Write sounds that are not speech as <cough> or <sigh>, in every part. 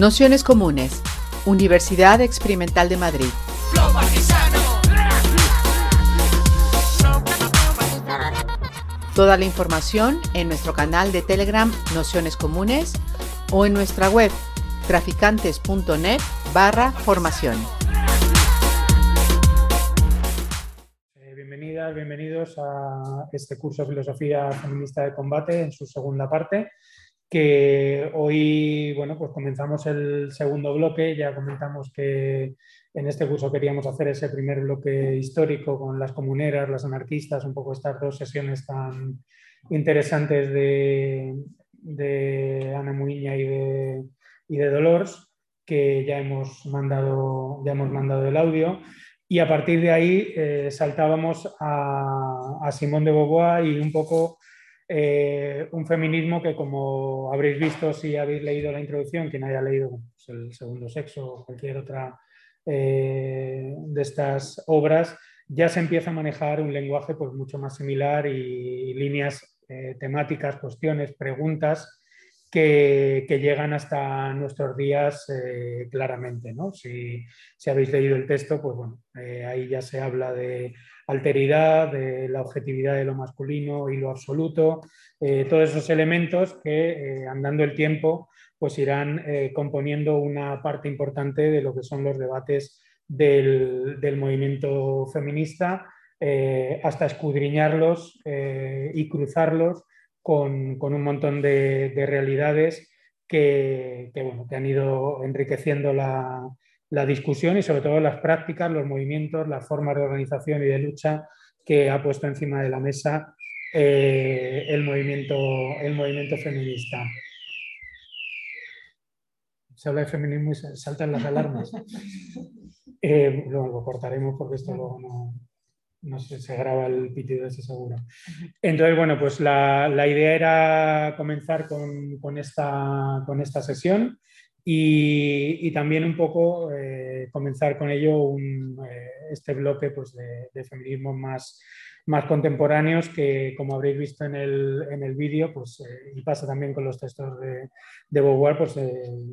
Nociones Comunes, Universidad Experimental de Madrid. Toda la información en nuestro canal de Telegram Nociones Comunes o en nuestra web traficantes.net barra formación. Eh, bienvenidas, bienvenidos a este curso de Filosofía Feminista de Combate en su segunda parte que hoy, bueno, pues comenzamos el segundo bloque, ya comentamos que en este curso queríamos hacer ese primer bloque histórico con las comuneras, las anarquistas, un poco estas dos sesiones tan interesantes de, Ana Muiña y de, y de Dolores, que ya hemos, mandado, ya hemos mandado el audio. Y a partir de ahí eh, saltábamos a, a Simón de Beauvoir y un poco eh, un feminismo que, como habréis visto si habéis leído la introducción, quien haya leído pues, el segundo sexo o cualquier otra eh, de estas obras, ya se empieza a manejar un lenguaje pues, mucho más similar y, líneas eh, temáticas, cuestiones, preguntas que, llegan hasta nuestros días claramente. ¿no? Si, si, habéis leído el texto, pues bueno, ahí ya se habla de alteridad, de la objetividad de lo masculino y lo absoluto, eh, todos esos elementos que eh, andando el tiempo pues irán eh, componiendo una parte importante de lo que son los debates del, movimiento feminista hasta escudriñarlos y cruzarlos con, un montón de, realidades que, que han ido enriqueciendo la, la discusión y sobre todo las prácticas, los movimientos, las formas de organización y de lucha que ha puesto encima de la mesa eh, el, movimiento, el movimiento feminista. Se habla de feminismo y saltan las alarmas. <laughs> Eh, luego lo cortaremos porque esto luego no, no se graba el pitido ese seguro. Entonces, bueno, pues la, idea era comenzar con, esta, con esta sesión y, también un poco eh, comenzar con ello eh, este bloque pues, de, feminismos más, más contemporáneos que, como habréis visto en el, en el vídeo, pues, eh, y pasa también con los textos de, de Beauvoir, pues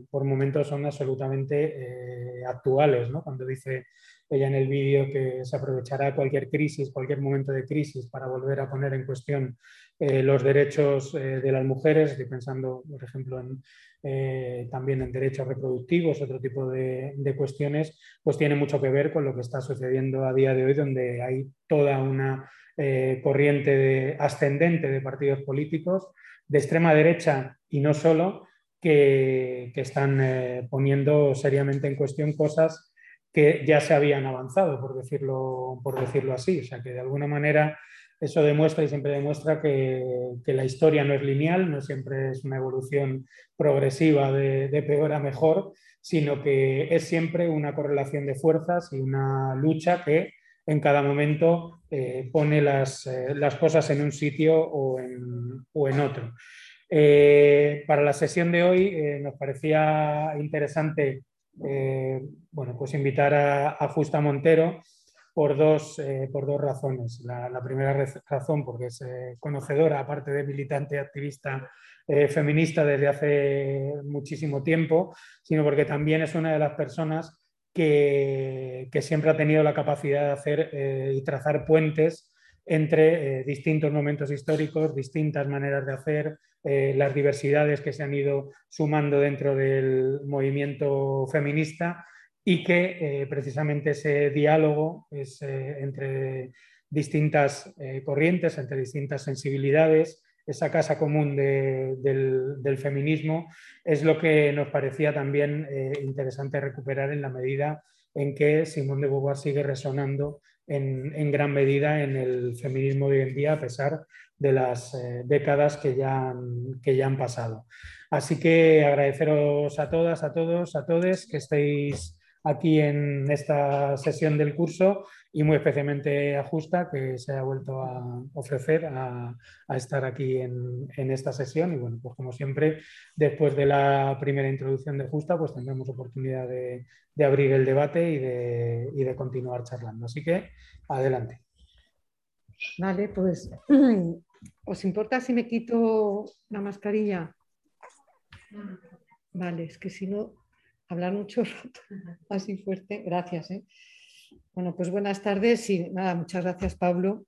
por momentos son absolutamente actuales. ¿no? Cuando dice ella en el vídeo que se aprovechará cualquier crisis, cualquier momento de crisis para volver a poner en cuestión los derechos de las mujeres, estoy pensando, por ejemplo, en, eh, también en derechos reproductivos, otro tipo de, cuestiones, pues tiene mucho que ver con lo que está sucediendo a día de hoy, donde hay toda una eh, corriente ascendente de partidos políticos de extrema derecha y no solo, que, están eh, poniendo seriamente en cuestión cosas que ya se habían avanzado, por decirlo, por decirlo así. O sea, que de alguna manera eso demuestra y siempre demuestra que, la historia no es lineal, no siempre es una evolución progresiva de, peor a mejor, sino que es siempre una correlación de fuerzas y una lucha que en cada momento eh, pone las, eh, las, cosas en un sitio o en, o en otro. Eh, para la sesión de hoy nos parecía interesante bueno, pues invitar a Justa Montero, por dos, eh, por dos razones. La, primera razón porque es eh, conocedora, aparte de militante activista eh, feminista desde hace muchísimo tiempo, sino porque también es una de las personas que, que siempre ha tenido la capacidad de hacer y trazar puentes entre distintos momentos históricos, distintas maneras de hacer, las diversidades que se han ido sumando dentro del movimiento feminista y que eh, precisamente ese diálogo eh, entre distintas eh, corrientes, entre distintas sensibilidades, esa casa común del, feminismo, es lo que nos parecía también interesante recuperar en la medida en que Simón de Beauvoir sigue resonando en, gran medida en el feminismo de hoy en día, a pesar de las décadas que ya, han, que ya han pasado. Así que agradeceros a todas, a todos, a todos que estéis aquí en esta sesión del curso y muy especialmente a Justa que se ha vuelto a ofrecer a, estar aquí en, esta sesión y bueno, pues como siempre después de la primera introducción de Justa pues tendremos oportunidad de, abrir el debate y de, y de continuar charlando. Así que adelante. Vale, pues <clears throat> ¿os importa si me quito la mascarilla? Vale, es que si no hablar mucho rato, <laughs> así fuerte. Gracias. ¿eh? Bueno, pues buenas tardes y nada, muchas gracias Pablo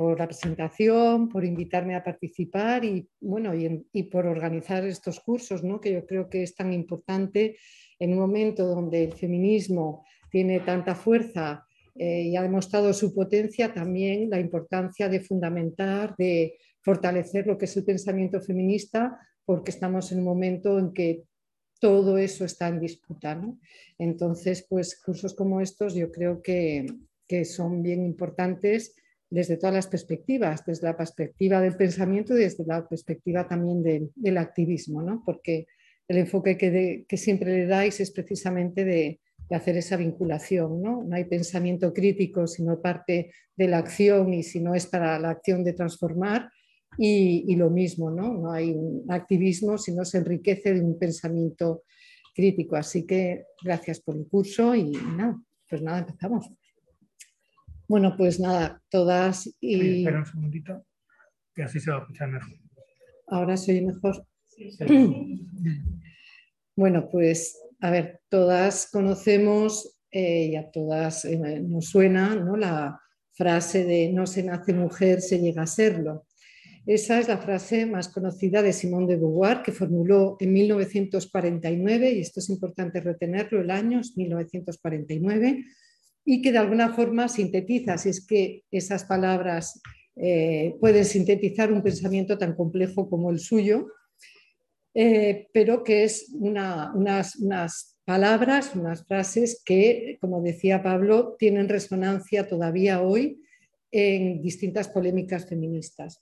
por la presentación, por invitarme a participar y, bueno, y, por organizar estos cursos, ¿no? que yo creo que es tan importante en un momento donde el feminismo tiene tanta fuerza eh, y ha demostrado su potencia, también la importancia de fundamentar, de fortalecer lo que es el pensamiento feminista, porque estamos en un momento en que todo eso está en disputa. Entonces, pues cursos como estos yo creo que, son bien importantes desde todas las perspectivas, desde la perspectiva del pensamiento y desde la perspectiva también del, activismo, ¿no? porque el enfoque que, que, siempre le dais es precisamente de, hacer esa vinculación. ¿no? no hay pensamiento crítico si no parte de la acción y si no es para la acción de transformar, y, lo mismo, ¿no? No hay un activismo si no se enriquece de un pensamiento crítico. Así que gracias por el curso y nada, pues nada, empezamos. Bueno, pues nada, todas y... espera un segundito, que así se va a escuchar mejor. Ahora soy mejor. <clears throat> Bueno, pues a ver, todas conocemos eh, y a todas eh, nos suena ¿no? la frase de no se nace mujer, se llega a serlo. Esa es la frase más conocida de Simone de Beauvoir, que formuló en 1949, y esto es importante retenerlo, el año es 1949, y que de alguna forma sintetiza, si es que esas palabras eh, pueden sintetizar un pensamiento tan complejo como el suyo, eh, pero que es unas, unas palabras, unas frases que, como decía Pablo, tienen resonancia todavía hoy en distintas polémicas feministas.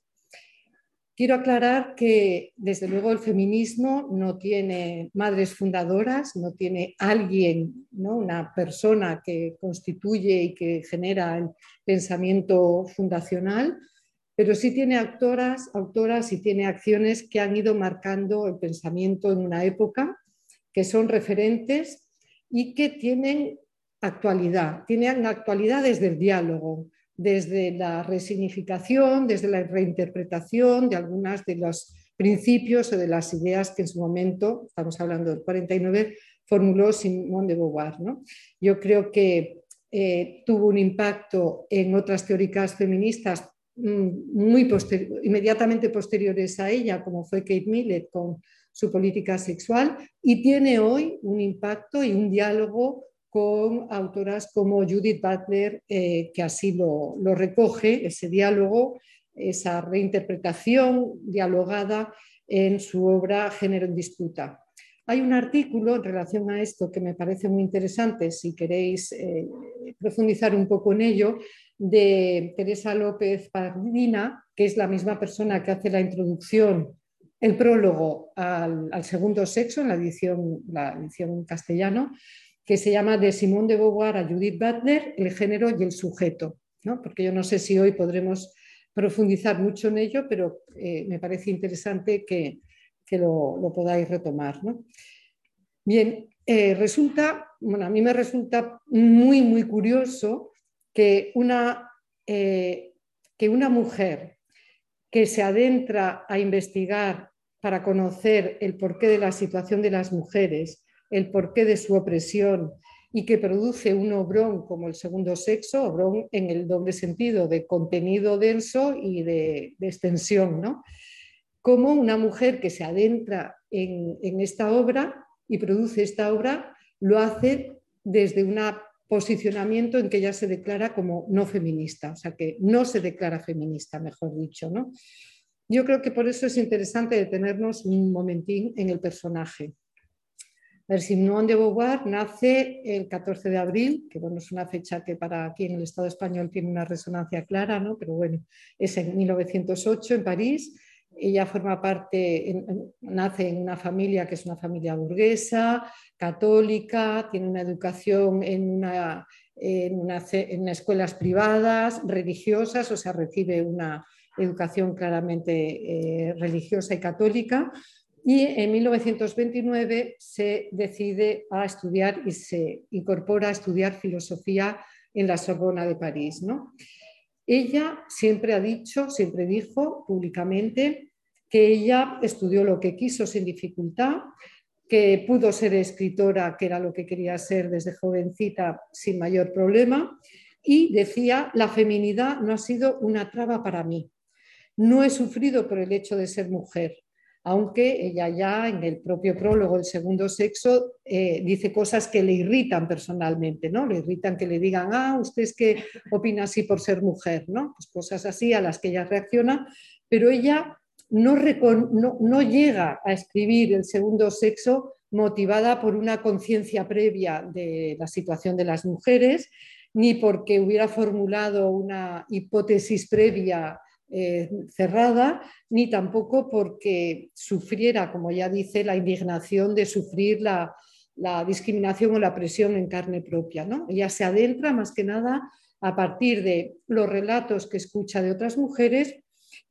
Quiero aclarar que, desde luego, el feminismo no tiene madres fundadoras, no tiene alguien, ¿no? una persona que constituye y que genera el pensamiento fundacional, pero sí tiene autoras, autoras y tiene acciones que han ido marcando el pensamiento en una época, que son referentes y que tienen actualidad, tienen actualidad desde el diálogo, desde la resignificación, desde la reinterpretación de algunas de los principios o de las ideas que en su momento, estamos hablando del 49, formuló Simone de Beauvoir. Yo creo que eh, tuvo un impacto en otras teóricas feministas mm, muy inmediatamente posteriores a ella, como fue Kate Millett con su política sexual, y tiene hoy un impacto y un diálogo con autoras como Judith Butler, eh, que así lo, recoge, ese diálogo, esa reinterpretación dialogada en su obra Género en Disputa. Hay un artículo en relación a esto que me parece muy interesante, si queréis eh, profundizar un poco en ello, de Teresa López Pardina, que es la misma persona que hace la introducción, el prólogo al, al segundo sexo en la edición, la edición castellano, que se llama De Simón de Beauvoir a Judith Butler, el género y el sujeto, ¿no? porque yo no sé si hoy podremos profundizar mucho en ello, pero eh, me parece interesante que, lo, podáis retomar. Bien, eh, resulta, bueno, a mí me resulta muy, muy curioso que una, eh, que una mujer que se adentra a investigar para conocer el porqué de la situación de las mujeres, el porqué de su opresión y que produce un obrón como el segundo sexo, obrón en el doble sentido de contenido denso y de, extensión, ¿no? Como una mujer que se adentra en, en esta obra y produce esta obra, lo hace desde un posicionamiento en que ella se declara como no feminista, o sea que no se declara feminista, mejor dicho, ¿no? Yo creo que por eso es interesante detenernos un momentín en el personaje. Simone de Beauvoir nace el 14 de abril, que bueno, es una fecha que para aquí en el Estado español tiene una resonancia clara, ¿no? pero bueno, es en 1908 en París. Ella forma parte, nace en una familia que es una familia burguesa, católica, tiene una educación en, una, en, escuelas privadas, religiosas, o sea, recibe una educación claramente eh, religiosa y católica y en 1929 se decide a estudiar y se incorpora a estudiar filosofía en la Sorbona de París. ¿no? Ella siempre ha dicho, siempre dijo públicamente que ella estudió lo que quiso sin dificultad, que pudo ser escritora, que era lo que quería ser desde jovencita sin mayor problema, y decía, la feminidad no ha sido una traba para mí. No he sufrido por el hecho de ser mujer, aunque ella ya en el propio prólogo, el segundo sexo, eh, dice cosas que le irritan personalmente, ¿no? Le irritan que le digan, ah, usted es que opina así por ser mujer, ¿no? Pues cosas así a las que ella reacciona, pero ella no, no, llega a escribir el segundo sexo motivada por una conciencia previa de la situación de las mujeres, ni porque hubiera formulado una hipótesis previa eh, cerrada, ni tampoco porque sufriera, como ya dice, la indignación de sufrir la, discriminación o la presión en carne propia. ¿no? Ella se adentra más que nada a partir de los relatos que escucha de otras mujeres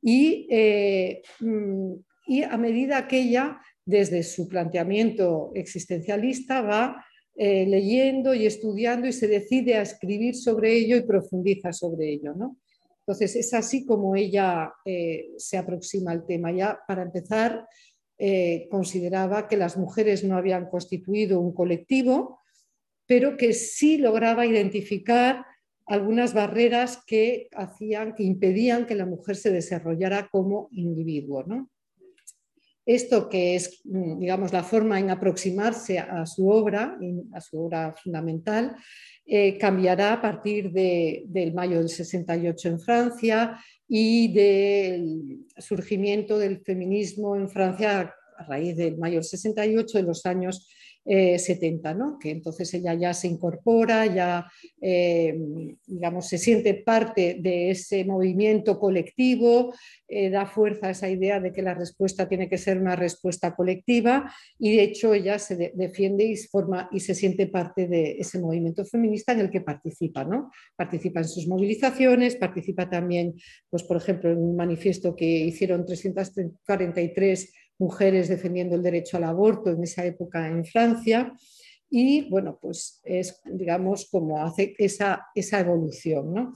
eh, mm, y, a medida que ella, desde su planteamiento existencialista, va eh, leyendo y estudiando y se decide a escribir sobre ello y profundiza sobre ello. Entonces, es así como ella eh, se aproxima al tema. Ya para empezar, consideraba que las mujeres no habían constituido un colectivo, pero que sí lograba identificar algunas barreras que hacían, que impedían que la mujer se desarrollara como individuo. Esto que es, mm, digamos, la forma en aproximarse a su obra, a su obra fundamental, eh, cambiará a partir del mayo del 68 en Francia y del surgimiento del feminismo en Francia a raíz del mayo del 68, de los años 70, eh, ¿no? que entonces ella ya se incorpora, ya eh, digamos, se siente parte de ese movimiento colectivo, eh, da fuerza a esa idea de que la respuesta tiene que ser una respuesta colectiva y de hecho ella se defiende y, forma, y se siente parte de ese movimiento feminista en el que participa. ¿no? Participa en sus movilizaciones, participa también, pues, por ejemplo, en un manifiesto que hicieron 343 mujeres defendiendo el derecho al aborto en esa época en Francia. Y bueno, pues es, digamos, como hace esa, esa evolución. ¿no?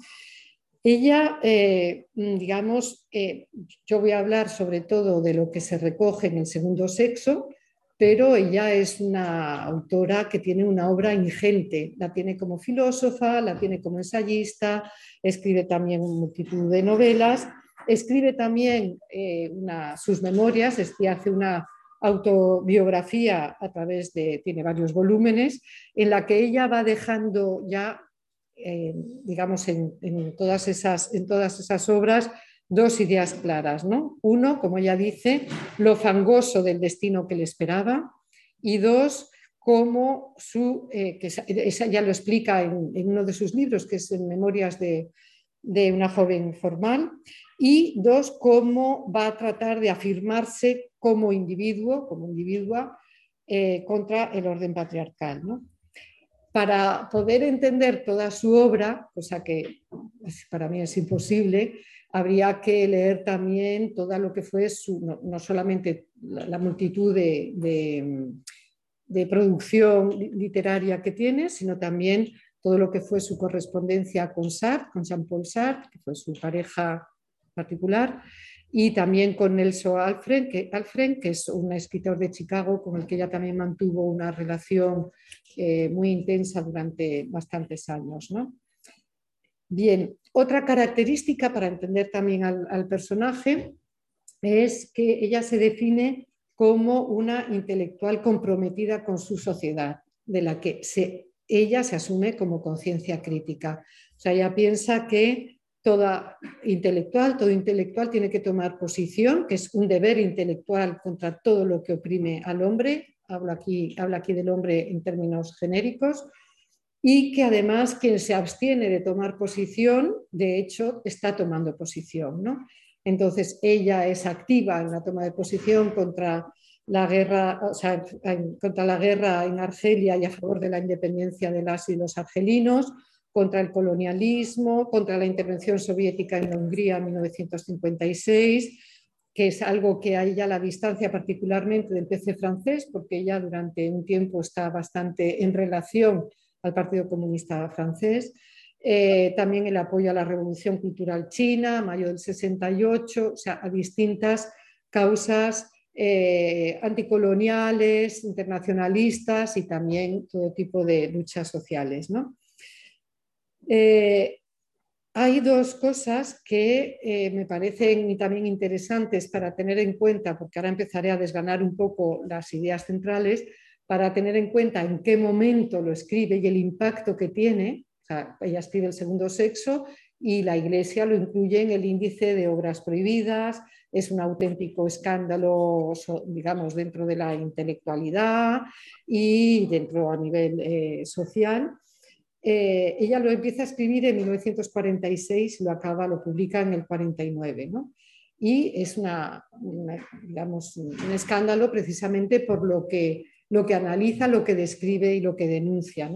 Ella, eh, digamos, eh, yo voy a hablar sobre todo de lo que se recoge en el segundo sexo, pero ella es una autora que tiene una obra ingente. La tiene como filósofa, la tiene como ensayista, escribe también multitud de novelas Escribe también eh, sus memorias, hace una autobiografía a través de, tiene varios volúmenes, en la que ella va dejando ya, eh, digamos, en, todas esas, en todas esas obras dos ideas claras. ¿no? Uno, como ella dice, lo fangoso del destino que le esperaba y dos, como su, eh, que esa, ya lo explica en, uno de sus libros, que es en Memorias de, de una joven formal, y dos, cómo va a tratar de afirmarse como individuo, como individua, eh, contra el orden patriarcal. Para poder entender toda su obra, cosa que para mí es imposible, habría que leer también toda lo que fue su, no, solamente la, multitud de, de, producción literaria que tiene, sino también todo lo que fue su correspondencia con Sartre, con Jean-Paul Sartre, que fue su pareja particular, y también con Nelson Alfred que, es un escritor de Chicago con el que ella también mantuvo una relación eh, muy intensa durante bastantes años. Bien, otra característica para entender también al, personaje es que ella se define como una intelectual comprometida con su sociedad, de la que ella se asume como conciencia crítica. O sea, ella piensa que toda intelectual, todo intelectual tiene que tomar posición, que es un deber intelectual contra todo lo que oprime al hombre, hablo aquí, aquí del hombre en términos genéricos, y que además quien se abstiene de tomar posición, de hecho, está tomando posición. ¿no? Entonces, ella es activa en la toma de posición contra la guerra, contra la guerra en Argelia y a favor de la independencia de las y los argelinos, contra el colonialismo, contra la intervención soviética en Hungría en 1956, que es algo que hay ya la distancia particularmente del PC francés, porque ella durante un tiempo está bastante en relación al Partido Comunista francés. Eh, también el apoyo a la Revolución Cultural China, mayo del 68, o sea, a distintas causas eh, anticoloniales, internacionalistas y también todo tipo de luchas sociales. Eh, hay dos cosas que eh, me parecen también interesantes para tener en cuenta, porque ahora empezaré a desganar un poco las ideas centrales, para tener en cuenta en qué momento lo escribe y el impacto que tiene. ella escribe el segundo sexo y la Iglesia lo incluye en el índice de obras prohibidas, es un auténtico escándalo, digamos, dentro de la intelectualidad y dentro a nivel eh, social. Eh, ella lo empieza a escribir en 1946 y lo acaba, lo publica en el 49. Y es una, digamos, un escándalo precisamente por lo que, lo que analiza, lo que describe y lo que denuncia.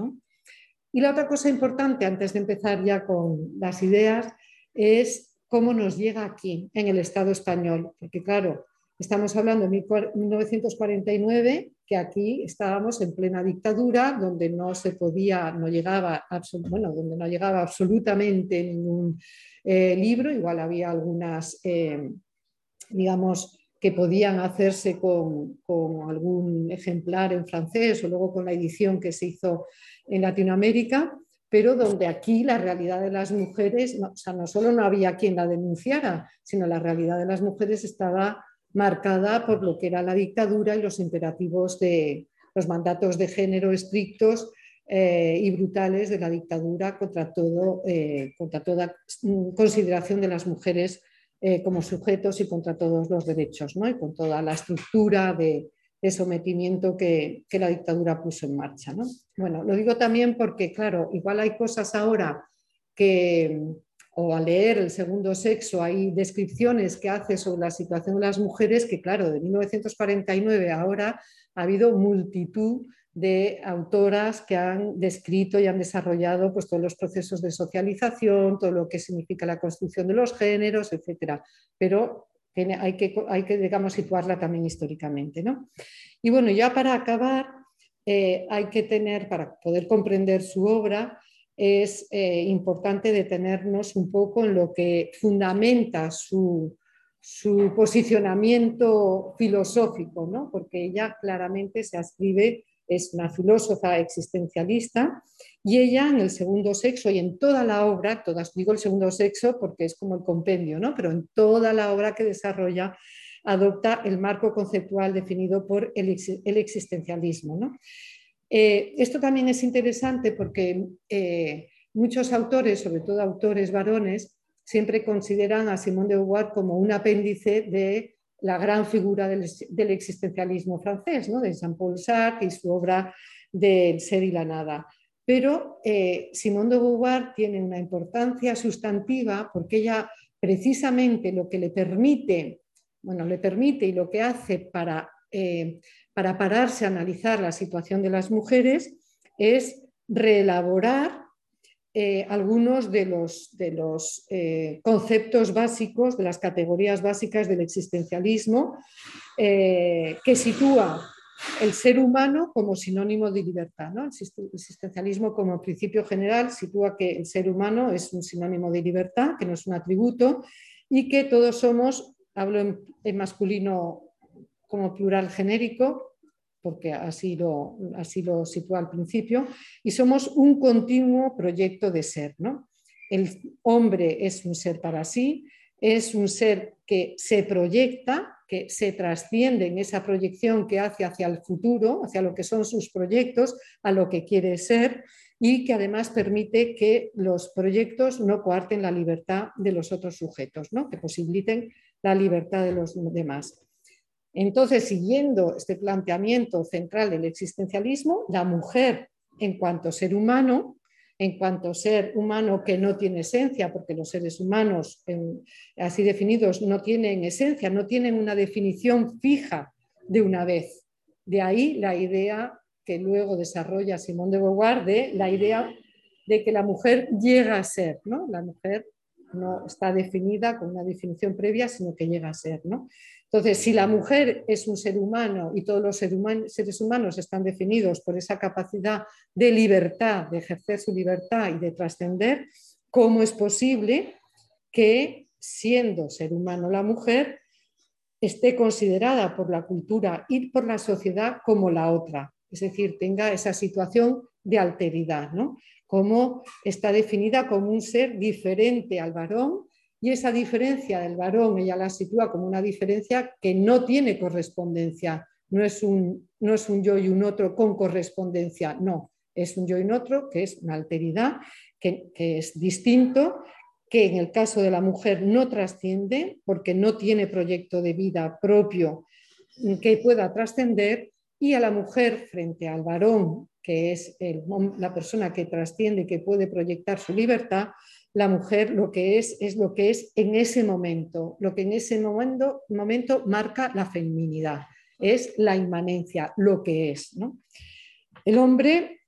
Y la otra cosa importante, antes de empezar ya con las ideas, es cómo nos llega aquí, en el Estado español. Porque claro, estamos hablando de 1949, que aquí estábamos en plena dictadura, donde no se podía, no llegaba, bueno, donde no llegaba absolutamente ningún eh, libro, igual había algunas, eh, digamos, que podían hacerse con, con, algún ejemplar en francés o luego con la edición que se hizo en Latinoamérica, pero donde aquí la realidad de las mujeres, o sea, no solo no había quien la denunciara, sino la realidad de las mujeres estaba marcada por lo que era la dictadura y los imperativos de los mandatos de género estrictos eh, y brutales de la dictadura contra, todo, eh, contra toda consideración de las mujeres eh, como sujetos y contra todos los derechos, ¿no? y con toda la estructura de, de sometimiento que, la dictadura puso en marcha. ¿no? Bueno, lo digo también porque, claro, igual hay cosas ahora que, o al leer el segundo sexo, hay descripciones que hace sobre la situación de las mujeres que, claro, de 1949 a ahora ha habido multitud de autoras que han descrito y han desarrollado pues, todos los procesos de socialización, todo lo que significa la construcción de los géneros, etc. Pero hay que, hay que digamos, situarla también históricamente. ¿no? Y bueno, ya para acabar, eh, hay que tener, para poder comprender su obra, es eh, importante detenernos un poco en lo que fundamenta su, su posicionamiento filosófico, ¿no? porque ella claramente se ascribe es una filósofa existencialista y ella en el segundo sexo y en toda la obra, todas digo el segundo sexo porque es como el compendio, ¿no? pero en toda la obra que desarrolla adopta el marco conceptual definido por el, existencialismo. Eh, esto también es interesante porque eh, muchos autores, sobre todo autores varones, siempre consideran a Simone de Beauvoir como un apéndice de la gran figura del, existencialismo francés, de Jean-Paul Sartre y su obra del ser y la nada. Pero eh, Simone de Beauvoir tiene una importancia sustantiva porque ella precisamente lo que le permite, bueno, le permite y lo que hace para, eh, para pararse a analizar la situación de las mujeres es reelaborar eh, algunos de los, eh, conceptos básicos, de las categorías básicas del existencialismo, eh, que sitúa el ser humano como sinónimo de libertad. El existencialismo como principio general sitúa que el ser humano es un sinónimo de libertad, que no es un atributo, y que todos somos, hablo en masculino como plural genérico, porque así lo, así lo sitúa al principio, y somos un continuo proyecto de ser. ¿no? El hombre es un ser para sí, es un ser que se proyecta, que se trasciende en esa proyección que hace hacia el futuro, hacia lo que son sus proyectos, a lo que quiere ser, y que además permite que los proyectos no coarten la libertad de los otros sujetos, ¿no? que posibiliten la libertad de los demás. Entonces, siguiendo este planteamiento central del existencialismo, la mujer en cuanto ser humano, en cuanto ser humano que no tiene esencia, porque los seres humanos así definidos no tienen esencia, no tienen una definición fija de una vez. De ahí la idea que luego desarrolla Simón de Beauvoir de la idea de que la mujer llega a ser, ¿no? La mujer no está definida con una definición previa, sino que llega a ser, ¿no? Entonces, si la mujer es un ser humano y todos los seres humanos están definidos por esa capacidad de libertad, de ejercer su libertad y de trascender, ¿cómo es posible que siendo ser humano la mujer esté considerada por la cultura y por la sociedad como la otra, es decir, tenga esa situación de alteridad, ¿no? como está definida como un ser diferente al varón y esa diferencia del varón ella la sitúa como una diferencia que no tiene correspondencia, no es un, no es un yo y un otro con correspondencia, no, es un yo y un otro que es una alteridad, que, que es distinto, que en el caso de la mujer no trasciende porque no tiene proyecto de vida propio que pueda trascender y a la mujer frente al varón, que es la persona que trasciende y que puede proyectar su libertad, la mujer lo que es es lo que es en ese momento, lo que en ese momento, momento marca la feminidad, es la inmanencia, lo que es. El hombre,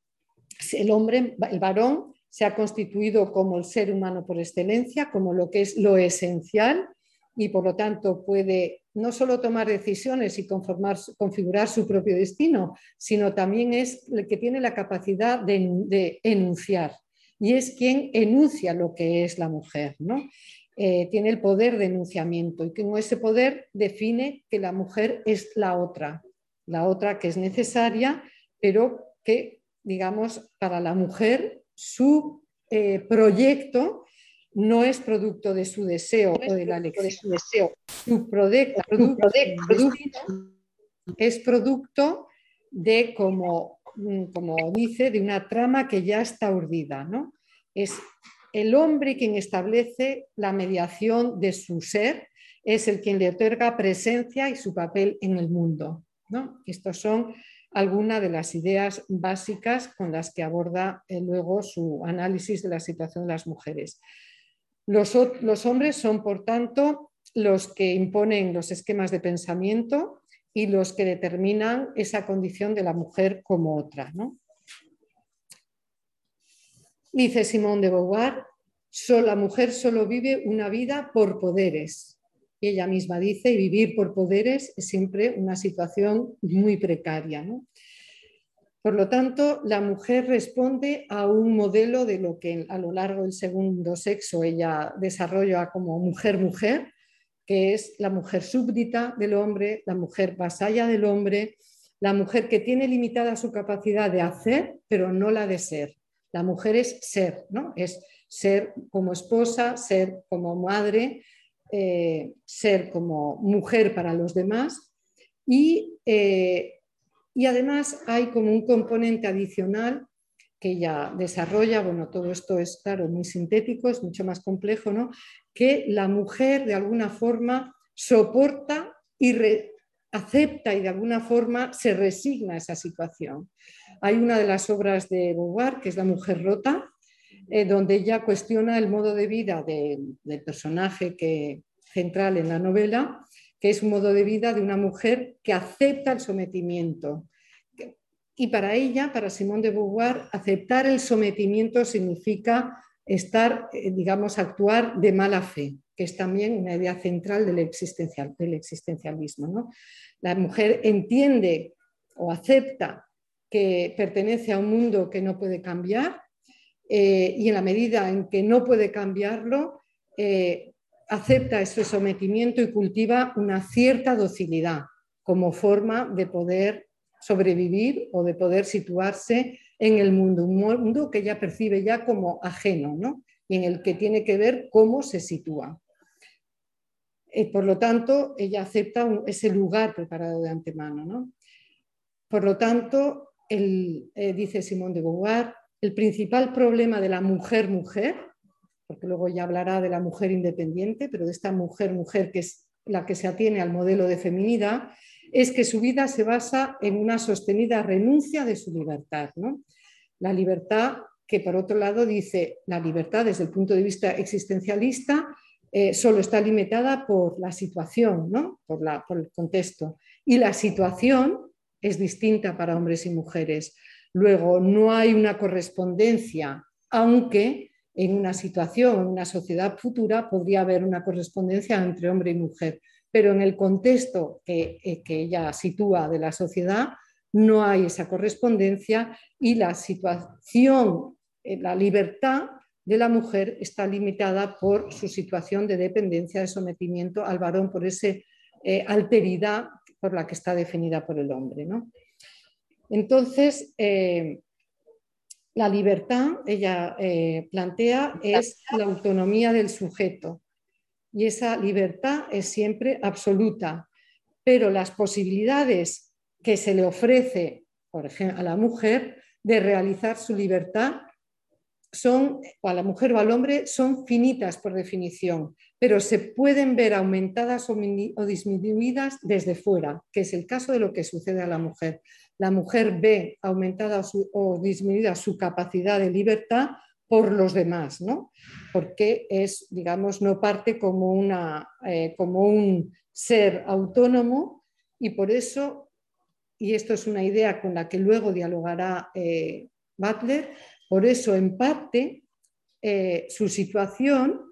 el hombre, el varón, se ha constituido como el ser humano por excelencia, como lo que es lo esencial y por lo tanto puede no solo tomar decisiones y conformar, configurar su propio destino, sino también es el que tiene la capacidad de enunciar y es quien enuncia lo que es la mujer, ¿no? Eh, tiene el poder de enunciamiento y con ese poder define que la mujer es la otra, la otra que es necesaria, pero que, digamos, para la mujer su eh, proyecto no es producto de su deseo o de la elección. De su deseo. Su producto, es producto de como como dice, de una trama que ya está urdida. ¿no? Es el hombre quien establece la mediación de su ser, es el quien le otorga presencia y su papel en el mundo. ¿no? Estos son algunas de las ideas básicas con las que aborda eh, luego su análisis de la situación de las mujeres. Los hombres son, por tanto, los que imponen los esquemas de pensamiento, y los que determinan esa condición de la mujer como otra. Dice Simón de Beauvoir, la mujer solo vive una vida por poderes. Y ella misma dice, vivir por poderes es siempre una situación muy precaria. Por lo tanto, la mujer responde a un modelo de lo que a lo largo del segundo sexo ella desarrolla como mujer-mujer, que es la mujer súbdita del hombre, la mujer vasalla del hombre, la mujer que tiene limitada su capacidad de hacer, pero no la de ser. La mujer es ser, ¿no? Es ser como esposa, ser como madre, eh, ser como mujer para los demás y, eh, y además hay como un componente adicional que ella desarrolla, bueno, todo esto es claro, muy sintético, es mucho más complejo, ¿no? Que la mujer de alguna forma soporta y acepta y de alguna forma se resigna a esa situación. Hay una de las obras de Beauvoir, que es La mujer rota, eh, donde ella cuestiona el modo de vida del personaje que, central en la novela, que es un modo de vida de una mujer que acepta el sometimiento, y para ella, para Simone de Beauvoir, aceptar el sometimiento significa estar, eh, digamos, actuar de mala fe, que es también una idea central del, existencial, del existencialismo. La mujer entiende o acepta que pertenece a un mundo que no puede cambiar eh, y en la medida en que no puede cambiarlo, eh, acepta ese sometimiento y cultiva una cierta docilidad como forma de poder sobrevivir o de poder situarse en el mundo, un mundo que ella percibe ya como ajeno ¿no? y en el que tiene que ver cómo se sitúa. Eh, por lo tanto, ella acepta ese lugar preparado de antemano. ¿no? Por lo tanto, el, eh, dice Simón de Beauvoir, el principal problema de la mujer-mujer, porque luego ya hablará de la mujer independiente, pero de esta mujer-mujer que es la que se atiene al modelo de feminidad, es que su vida se basa en una sostenida renuncia de su libertad. La libertad que, por otro lado, dice, la libertad desde el punto de vista existencialista eh, solo está limitada por la situación, ¿no? por, la, por el contexto. Y la situación es distinta para hombres y mujeres. Luego, no hay una correspondencia, aunque en una situación, en una sociedad futura, podría haber una correspondencia entre hombre y mujer pero en el contexto que, eh, que ella sitúa de la sociedad no hay esa correspondencia y la situación, eh, la libertad de la mujer está limitada por su situación de dependencia, de sometimiento al varón, por ese eh, alteridad por la que está definida por el hombre. ¿no? Entonces, eh, la libertad, ella eh, plantea, es la autonomía del sujeto y esa libertad es siempre absoluta, pero las posibilidades que se le ofrece, a la mujer de realizar su libertad son, o a la mujer o al hombre, son finitas por definición, pero se pueden ver aumentadas o, disminuidas desde fuera, que es el caso de lo que sucede a la mujer. La mujer ve aumentada o disminuida su capacidad de libertad por los demás, ¿no? Porque es, digamos, no parte como, una, eh, como un ser autónomo y por eso, y esto es una idea con la que luego dialogará eh, Butler, por eso, en parte, eh, su situación,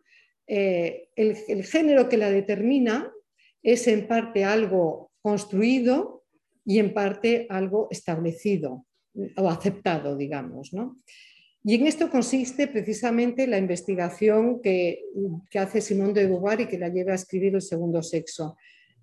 el, el, género que la determina es en parte algo construido y en parte algo establecido o aceptado, digamos. ¿no? Y en esto consiste precisamente la investigación que, hace Simón de Beauvoir y que la lleva a escribir el segundo sexo.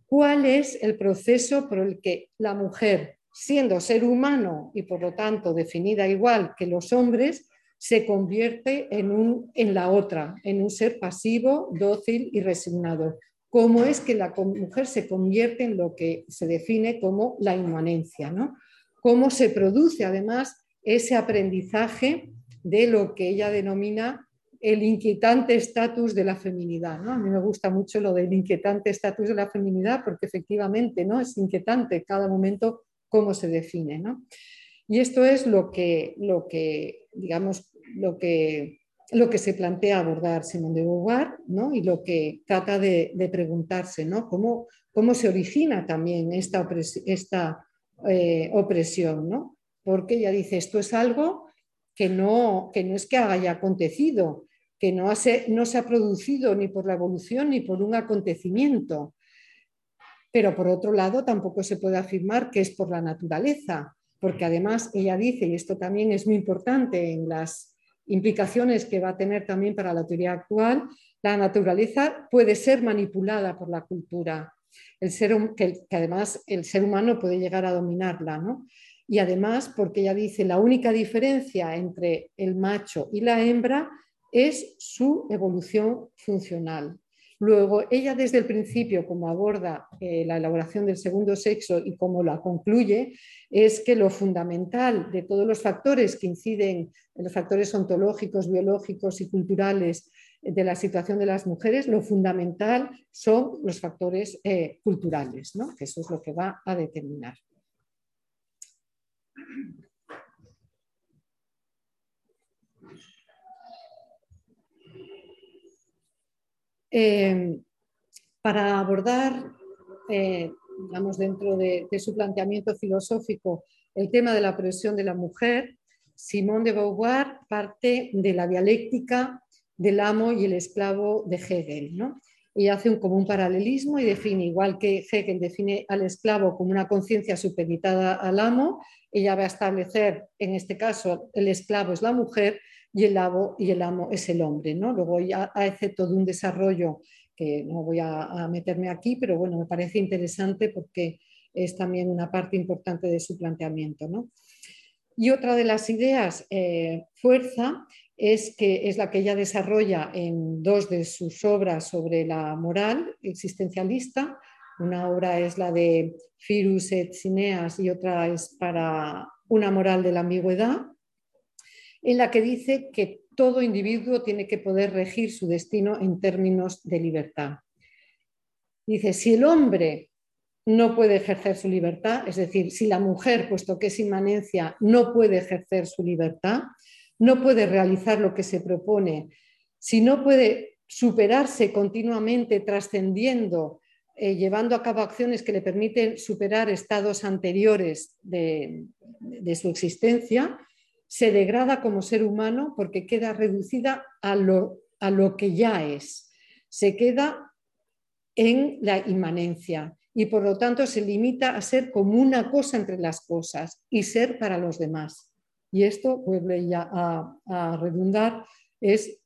¿Cuál es el proceso por el que la mujer siendo ser humano y por lo tanto definida igual que los hombres, se convierte en, en la otra, en un ser pasivo, dócil y resignado. ¿Cómo es que la mujer se convierte en lo que se define como la inmanencia? ¿no? ¿Cómo se produce además ese aprendizaje de lo que ella denomina el inquietante estatus de la feminidad. ¿no? A mí me gusta mucho lo del inquietante estatus de la feminidad porque efectivamente ¿no? es inquietante cada momento cómo se define. ¿no? Y esto es lo que, lo que digamos, lo que, lo que se plantea abordar Simón de Beauvoir ¿no? y lo que trata de, preguntarse, ¿no? ¿Cómo, ¿Cómo, se origina también esta, esta eh, opresión? ¿no? Porque ella dice, esto es algo que no, que no es que haya acontecido, que no, no se ha producido ni por la evolución ni por un acontecimiento, pero por otro lado tampoco se puede afirmar que es por la naturaleza, porque además ella dice, y esto también es muy importante en las implicaciones que va a tener también para la teoría actual, la naturaleza puede ser manipulada por la cultura, el ser, que, además el ser humano puede llegar a dominarla. ¿no? Y además, porque ella dice, la única diferencia entre el macho y la hembra es su evolución funcional. Luego, ella desde el principio, como aborda eh, la elaboración del segundo sexo y como la concluye, es que lo fundamental de todos los factores que inciden, en los factores ontológicos, biológicos y culturales de la situación de las mujeres, lo fundamental son los factores eh, culturales, ¿no? que eso es lo que va a determinar. Eh, para abordar, eh, digamos, dentro de, su planteamiento filosófico, el tema de la presión de la mujer, Simón de Beauvoir parte de la dialéctica del amo y el esclavo de Hegel. ¿no? Y hace un, como un paralelismo y define, igual que Hegel define al esclavo como una conciencia supeditada al amo, ella va a establecer, en este caso, el esclavo es la mujer y el, amo, y el amo es el hombre. ¿no? Luego ya hace todo un desarrollo que no voy a, meterme aquí, pero bueno, me parece interesante porque es también una parte importante de su planteamiento. ¿no? Y otra de las ideas, eh, fuerza, es que es la que ella desarrolla en dos de sus obras sobre la moral existencialista. Una obra es la de Firus et Cineas y otra es para una moral de la ambigüedad en la que dice que todo individuo tiene que poder regir su destino en términos de libertad. Dice, si el hombre no puede ejercer su libertad, es decir, si la mujer, puesto que es inmanencia, no puede ejercer su libertad, no puede realizar lo que se propone, si no puede superarse continuamente, trascendiendo, eh, llevando a cabo acciones que le permiten superar estados anteriores de su existencia, se degrada como ser humano porque queda reducida a lo, a lo que ya es. Se queda en la inmanencia y por lo tanto se limita a ser como una cosa entre las cosas y ser para los demás. Y esto, vuelve ya a, redundar, es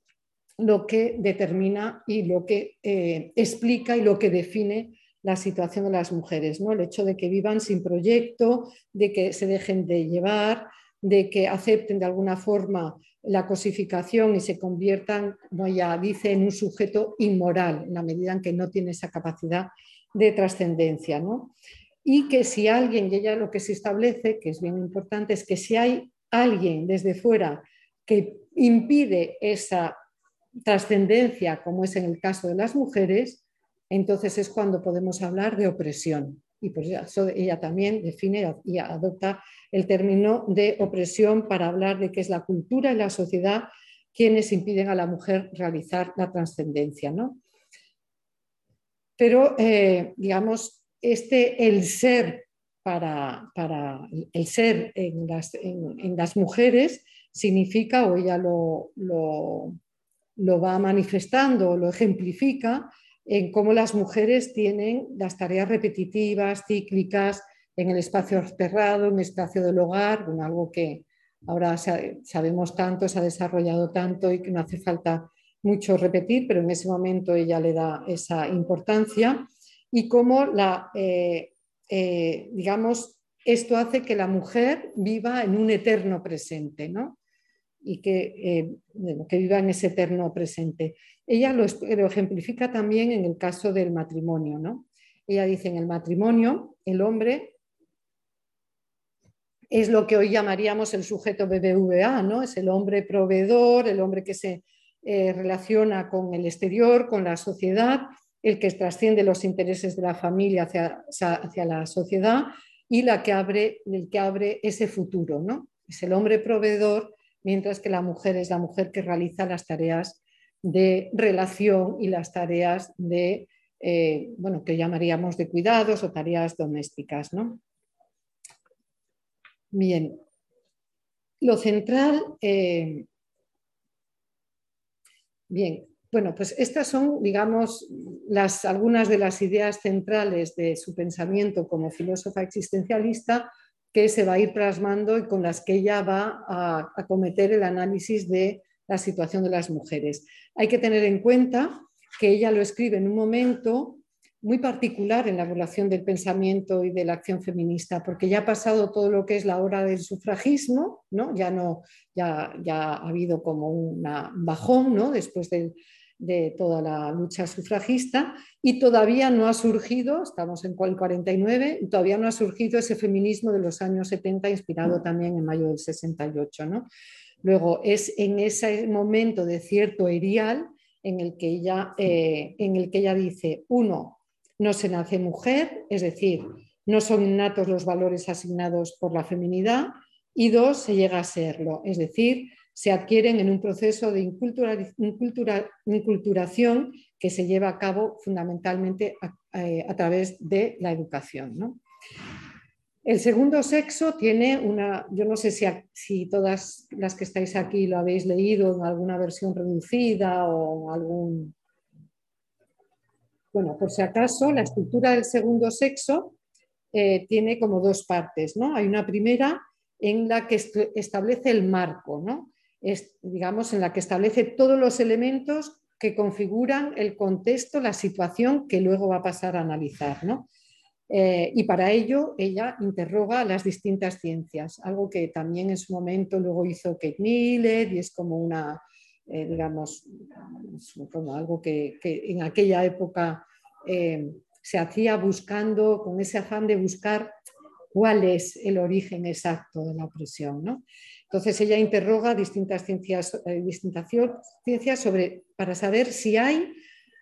lo que determina y lo que eh, explica y lo que define la situación de las mujeres, ¿no? el hecho de que vivan sin proyecto, de que se dejen de llevar, de que acepten de alguna forma la cosificación y se conviertan, como ella dice, en un sujeto inmoral, en la medida en que no tiene esa capacidad de trascendencia. ¿no? Y que si alguien, y ella lo que se establece, que es bien importante, es que si hay alguien desde fuera que impide esa trascendencia, como es en el caso de las mujeres, entonces es cuando podemos hablar de opresión. Y por eso ella también define y adopta el término de opresión para hablar de que es la cultura y la sociedad quienes impiden a la mujer realizar la trascendencia. ¿no? Pero, eh, digamos, este, el ser para, el ser en las, mujeres significa, o ella lo, lo, lo va manifestando, lo ejemplifica, en cómo las mujeres tienen las tareas repetitivas, cíclicas, en el espacio cerrado, en el espacio del hogar, algo que ahora sabemos tanto, se ha desarrollado tanto y que no hace falta mucho repetir, pero en ese momento ella le da esa importancia y cómo la, eh, eh, digamos, esto hace que la mujer viva en un eterno presente, ¿no? y que, eh, que viva en ese eterno presente. Ella lo, ejemplifica también en el caso del matrimonio. ¿no? Ella dice, en el matrimonio, el hombre es lo que hoy llamaríamos el sujeto BBVA, ¿no? es el hombre proveedor, el hombre que se eh, relaciona con el exterior, con la sociedad, el que trasciende los intereses de la familia hacia, hacia la sociedad y la que abre, el que abre ese futuro. ¿no? Es el hombre proveedor mientras que la mujer es la mujer que realiza las tareas de relación y las tareas de, eh, bueno, que llamaríamos de cuidados o tareas domésticas. ¿no? Bien, lo central, eh, bien, bueno, pues estas son, digamos, las, algunas de las ideas centrales de su pensamiento como filósofa existencialista que se va a ir plasmando y con las que ella va a acometer el análisis de la situación de las mujeres. Hay que tener en cuenta que ella lo escribe en un momento muy particular en la relación del pensamiento y de la acción feminista, porque ya ha pasado todo lo que es la hora del sufragismo, ¿no? Ya, no, ya, ya ha habido como un bajón ¿no? después del, de toda la lucha sufragista y todavía no ha surgido, estamos en el 49, todavía no ha surgido ese feminismo de los años 70 inspirado también en mayo del 68. ¿no? Luego es en ese momento de cierto erial en el que ella, eh, en el que ella dice, uno, no se nace mujer, es decir, no son innatos los valores asignados por la feminidad, y dos, se llega a serlo, es decir, se adquieren en un proceso de inculturación que se lleva a cabo fundamentalmente a, través de la educación. El segundo sexo tiene una, yo no sé si, si, todas las que estáis aquí lo habéis leído en alguna versión reducida o algún... Bueno, por si acaso, la estructura del segundo sexo eh, tiene como dos partes, ¿no? Hay una primera en la que establece el marco, ¿no? Es, digamos, en la que establece todos los elementos que configuran el contexto, la situación que luego va a pasar a analizar. Eh, y para ello ella interroga las distintas ciencias, algo que también en su momento luego hizo Kate Miller y es como una, eh, digamos, como algo que, en aquella época eh, se hacía buscando, con ese afán de buscar cuál es el origen exacto de la opresión. ¿no? Entonces ella interroga distintas ciencias, eh, ciencias sobre, para saber si hay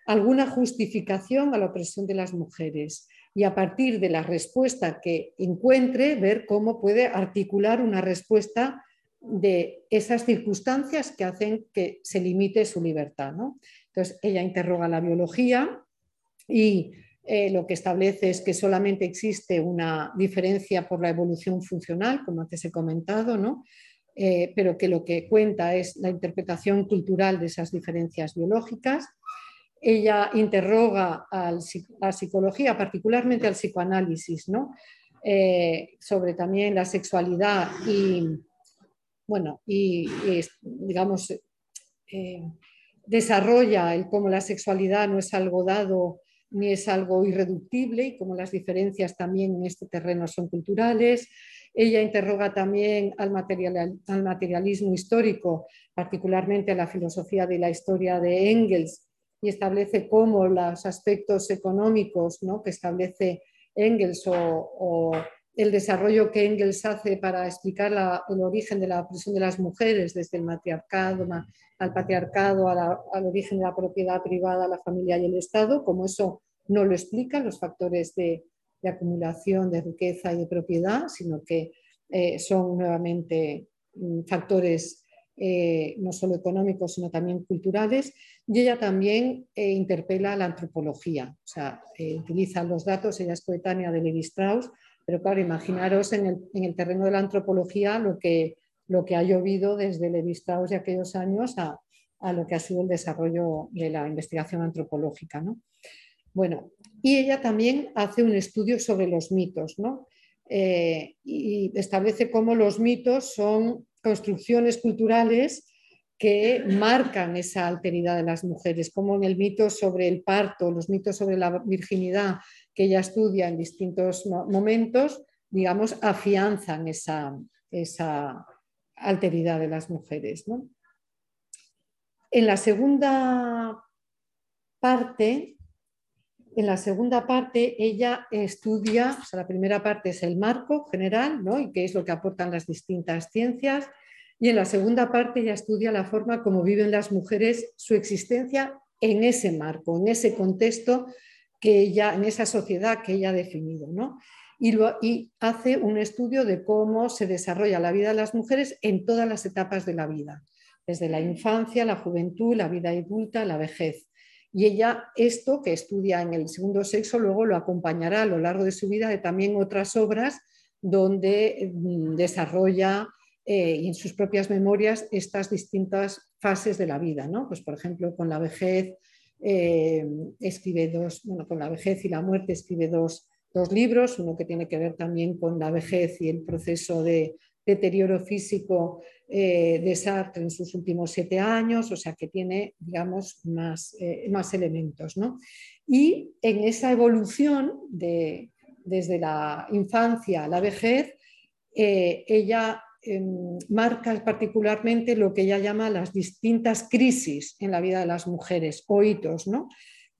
alguna justificación a la opresión de las mujeres y a partir de la respuesta que encuentre ver cómo puede articular una respuesta de esas circunstancias que hacen que se limite su libertad. Entonces ella interroga la biología y eh, lo que establece es que solamente existe una diferencia por la evolución funcional, como antes he comentado, ¿no? Eh, pero que lo que cuenta es la interpretación cultural de esas diferencias biológicas. Ella interroga a la psicología, particularmente al psicoanálisis, ¿no? Eh, sobre también la sexualidad y, bueno, y, digamos, eh, desarrolla el cómo la sexualidad no es algo dado ni es algo irreductible y como las diferencias también en este terreno son culturales. Ella interroga también al, al materialismo histórico, particularmente a la filosofía de la historia de Engels, y establece cómo los aspectos económicos ¿no? que establece Engels o, el desarrollo que Engels hace para explicar el origen de la opresión de las mujeres, desde el matriarcado al patriarcado, al origen de la propiedad privada, la familia y el Estado, como eso no lo explican los factores de, acumulación de riqueza y de propiedad, sino que eh, son nuevamente mm, factores eh, no solo económicos, sino también culturales. Y ella también eh, interpela a la antropología, o sea, utiliza los datos, ella es coetánea de Levi Strauss, pero claro, imaginaros en el, terreno de la antropología lo que, lo que ha llovido desde Levi Strauss de aquellos años a, lo que ha sido el desarrollo de la investigación antropológica. ¿no? Bueno, y ella también hace un estudio sobre los mitos, ¿no? Eh, y establece cómo los mitos son construcciones culturales que marcan esa alteridad de las mujeres, como en el mito sobre el parto, los mitos sobre la virginidad, que ella estudia en distintos momentos, digamos, afianzan esa, esa alteridad de las mujeres. En la segunda parte, en la segunda parte ella estudia, o sea, la primera parte es el marco general, ¿no? Y qué es lo que aportan las distintas ciencias. Y en la segunda parte ella estudia la forma como viven las mujeres su existencia en ese marco, en ese contexto que ella, en esa sociedad que ella ha definido. ¿no? Y, y, hace un estudio de cómo se desarrolla la vida de las mujeres en todas las etapas de la vida, desde la infancia, la juventud, la vida adulta, la vejez. Y ella esto que estudia en el segundo sexo luego lo acompañará a lo largo de su vida de también otras obras donde mm, desarrolla eh, en sus propias memorias estas distintas fases de la vida. ¿no? Pues, por ejemplo, con la vejez, eh, escribe dos, bueno, con la vejez y la muerte escribe dos, libros, uno que tiene que ver también con la vejez y el proceso de deterioro físico eh, de Sartre en sus últimos siete años, o sea que tiene, digamos, más, eh, más elementos. ¿no? Y en esa evolución de, desde la infancia a la vejez, ella Em, marca particularmente lo que ella llama las distintas crisis en la vida de las mujeres o hitos, ¿no?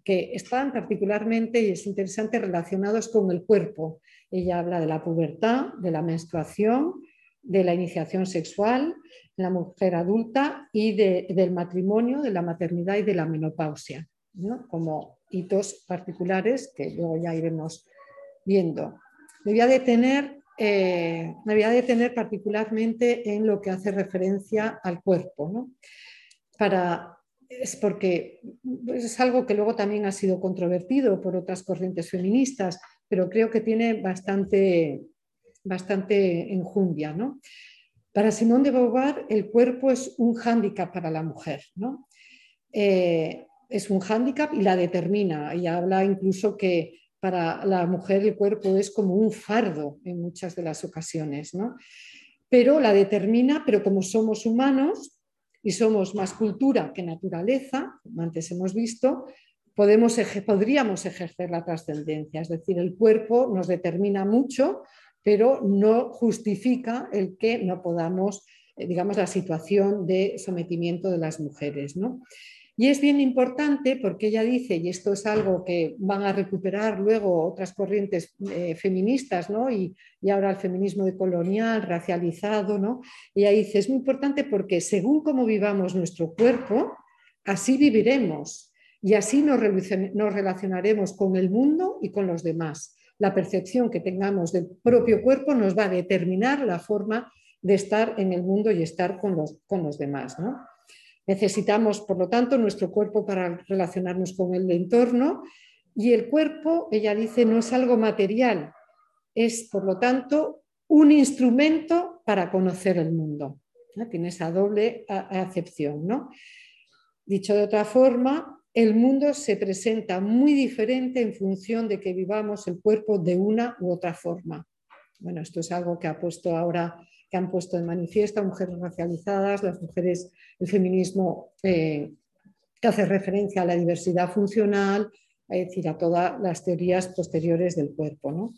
que están particularmente, y es interesante, relacionados con el cuerpo. Ella habla de la pubertad, de la menstruación, de la iniciación sexual, de la mujer adulta y del matrimonio, de la maternidad y de la menopausia, como hitos particulares que luego ya iremos viendo. Me voy a detener eh, me voy a detener particularmente en lo que hace referencia al cuerpo, Para, es porque es algo que luego también ha sido controvertido por otras corrientes feministas, pero creo que tiene bastante, bastante enjundia. ¿no? Para Simone de Beauvoir, el cuerpo es un hándicap para la mujer. ¿no? Eh, es un hándicap y la determina. Y habla incluso que para la mujer el cuerpo es como un fardo en muchas de las ocasiones, ¿no? Pero la determina, pero como somos humanos y somos más cultura que naturaleza, como antes hemos visto, podemos, podríamos ejercer la trascendencia, es decir, el cuerpo nos determina mucho, pero no justifica el que no podamos, eh, digamos, la situación de sometimiento de las mujeres, ¿no? Y es bien importante porque ella dice, y esto es algo que van a recuperar luego otras corrientes eh, feministas, ¿no? Y, ahora el feminismo decolonial, racializado, ¿no? Ella dice, es muy importante porque según cómo vivamos nuestro cuerpo, así viviremos y así nos, nos relacionaremos con el mundo y con los demás. La percepción que tengamos del propio cuerpo nos va a determinar la forma de estar en el mundo y estar con los, con los demás, ¿no? Necesitamos, por lo tanto, nuestro cuerpo para relacionarnos con el entorno y el cuerpo, ella dice, no es algo material, es, por lo tanto, un instrumento para conocer el mundo. Tiene esa doble acepción. ¿no? Dicho de otra forma, el mundo se presenta muy diferente en función de que vivamos el cuerpo de una u otra forma. Bueno, esto es algo que ha puesto ahora que han puesto en manifiesto mujeres racializadas, las mujeres, el feminismo eh, que hace referencia a la diversidad funcional es decir, a todas las teorías posteriores del cuerpo. ¿no?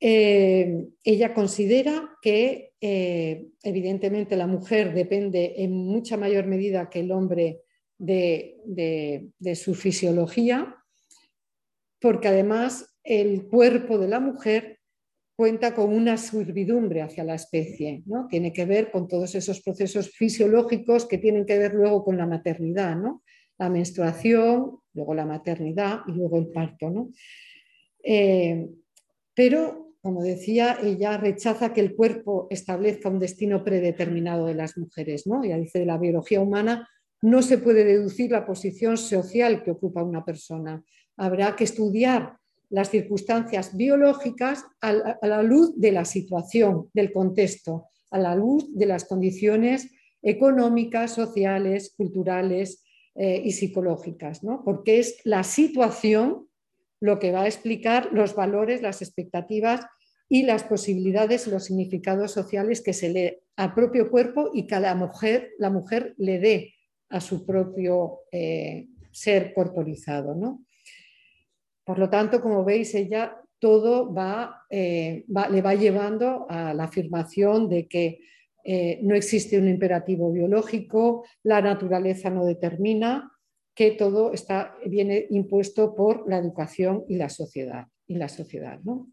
Eh, ella considera que eh, evidentemente la mujer depende en mucha mayor medida que el hombre de, su fisiología, porque además el cuerpo de la mujer cuenta con una servidumbre hacia la especie, ¿no? tiene que ver con todos esos procesos fisiológicos que tienen que ver luego con la maternidad, ¿no? la menstruación, luego la maternidad y luego el parto. ¿no? Eh, pero como decía, ella rechaza que el cuerpo establezca un destino predeterminado de las mujeres. ¿no? Ella dice, de la biología humana no se puede deducir la posición social que ocupa una persona. Habrá que estudiar las circunstancias biológicas a la luz de la situación, del contexto, a la luz de las condiciones económicas, sociales, culturales eh, y psicológicas, ¿no? porque es la situación lo que va a explicar los valores, las expectativas y las posibilidades los significados sociales que se le al propio cuerpo y que la mujer, la mujer le dé a su propio eh, ser corporizado. ¿no? Por lo tanto, como veis, ella todo va, eh, le va llevando a la afirmación de que eh, no existe un imperativo biológico, la naturaleza no determina, que todo está, viene impuesto por la educación y la sociedad. Y la sociedad ¿no?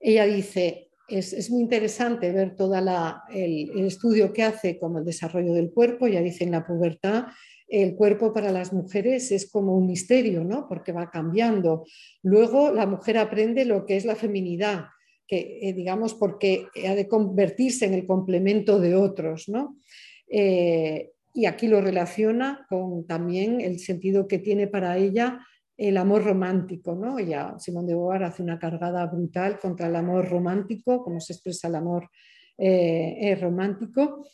Ella dice, es, muy interesante ver todo el, estudio que hace como el desarrollo del cuerpo, ya dice en la pubertad, el cuerpo para las mujeres es como un misterio, ¿no? porque va cambiando. Luego la mujer aprende lo que es la feminidad, que eh, digamos porque ha de convertirse en el complemento de otros. ¿no? Eh, y aquí lo relaciona con también el sentido que tiene para ella el amor romántico. ¿no? Ya Simón de Beauvoir hace una cargada brutal contra el amor romántico, como se expresa el amor eh, romántico.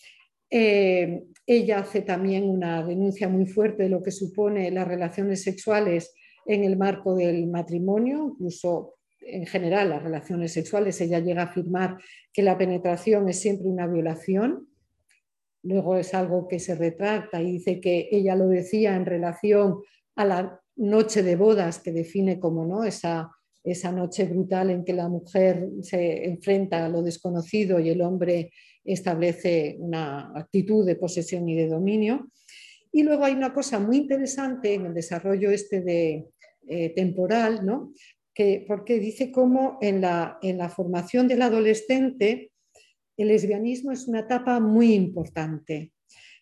Eh, ella hace también una denuncia muy fuerte de lo que supone las relaciones sexuales en el marco del matrimonio, incluso en general las relaciones sexuales. Ella llega a afirmar que la penetración es siempre una violación. Luego es algo que se retracta y dice que ella lo decía en relación a la noche de bodas que define como ¿no? esa, esa noche brutal en que la mujer se enfrenta a lo desconocido y el hombre establece una actitud de posesión y de dominio. Y luego hay una cosa muy interesante en el desarrollo este de, eh, temporal, ¿no? que, porque dice cómo en la, en la formación del adolescente el lesbianismo es una etapa muy importante.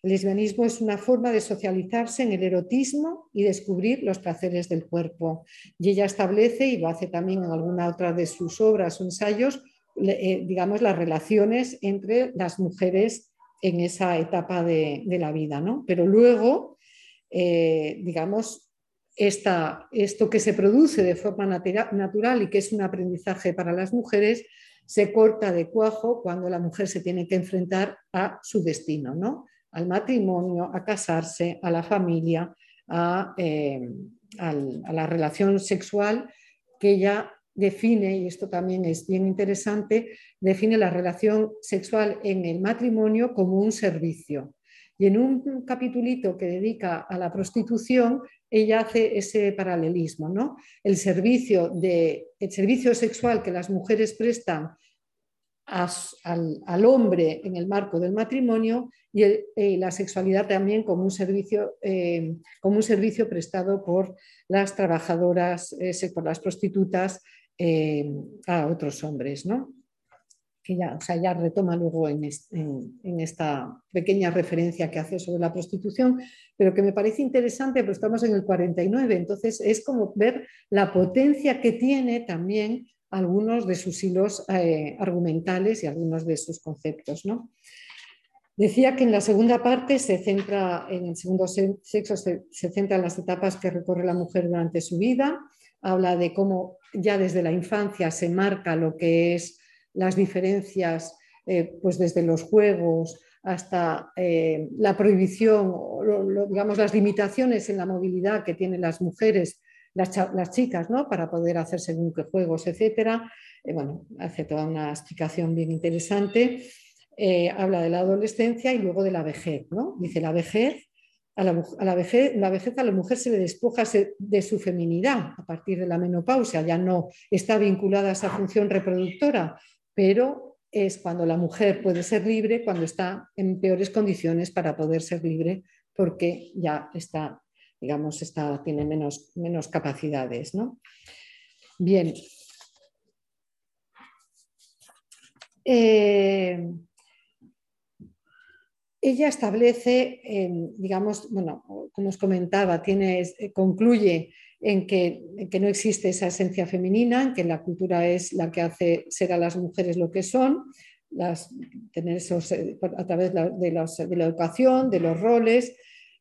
El lesbianismo es una forma de socializarse en el erotismo y descubrir los placeres del cuerpo. Y ella establece, y lo hace también en alguna otra de sus obras o ensayos, eh, digamos, las relaciones entre las mujeres en esa etapa de, la vida. ¿no? Pero luego, eh, digamos, esto que se produce de forma natural y que es un aprendizaje para las mujeres, se corta de cuajo cuando la mujer se tiene que enfrentar a su destino, ¿no? Al matrimonio, a casarse, a la familia, eh, a, la relación sexual que ella define, y esto también es bien interesante, define la relación sexual en el matrimonio como un servicio. Y en un capitulito que dedica a la prostitución, ella hace ese paralelismo, ¿no? El servicio, de, el servicio sexual que las mujeres prestan al, hombre en el marco del matrimonio y eh, la sexualidad también como un servicio, eh, como un servicio prestado por las trabajadoras, eh, por las prostitutas a otros hombres. ¿no? que ya, o sea, ya retoma luego en, esta pequeña referencia que hace sobre la prostitución, pero que me parece interesante, pero estamos en el 49, entonces es como ver la potencia que tiene también algunos de sus hilos eh, argumentales y algunos de sus conceptos. ¿no? Decía que en la segunda parte se centra, en el segundo sexo se, centra en las etapas que recorre la mujer durante su vida, habla de cómo ya desde la infancia se marca lo que es las diferencias, eh, pues desde los juegos hasta eh, la prohibición, digamos, las limitaciones en la movilidad que tienen las mujeres las, chicas, ¿no? Para poder hacer según qué juegos, etcétera. Eh, bueno, hace toda una explicación bien interesante. Eh, habla de la adolescencia y luego de la vejez, ¿no? Dice la vejez a la, vejez, la vejez a la mujer se le despoja de su feminidad a partir de la menopausia, ya no está vinculada a esa función reproductora, pero es cuando la mujer puede ser libre, cuando está en peores condiciones para poder ser libre, porque ya está, digamos, está, tiene menos, menos capacidades. ¿no? Bien. Eh, ella establece, digamos, bueno, como os comentaba, tiene, concluye en que, no existe esa esencia femenina, en que la cultura es la que hace ser a las mujeres lo que son, las, tener esos, eh, a través de, la educación, de los roles.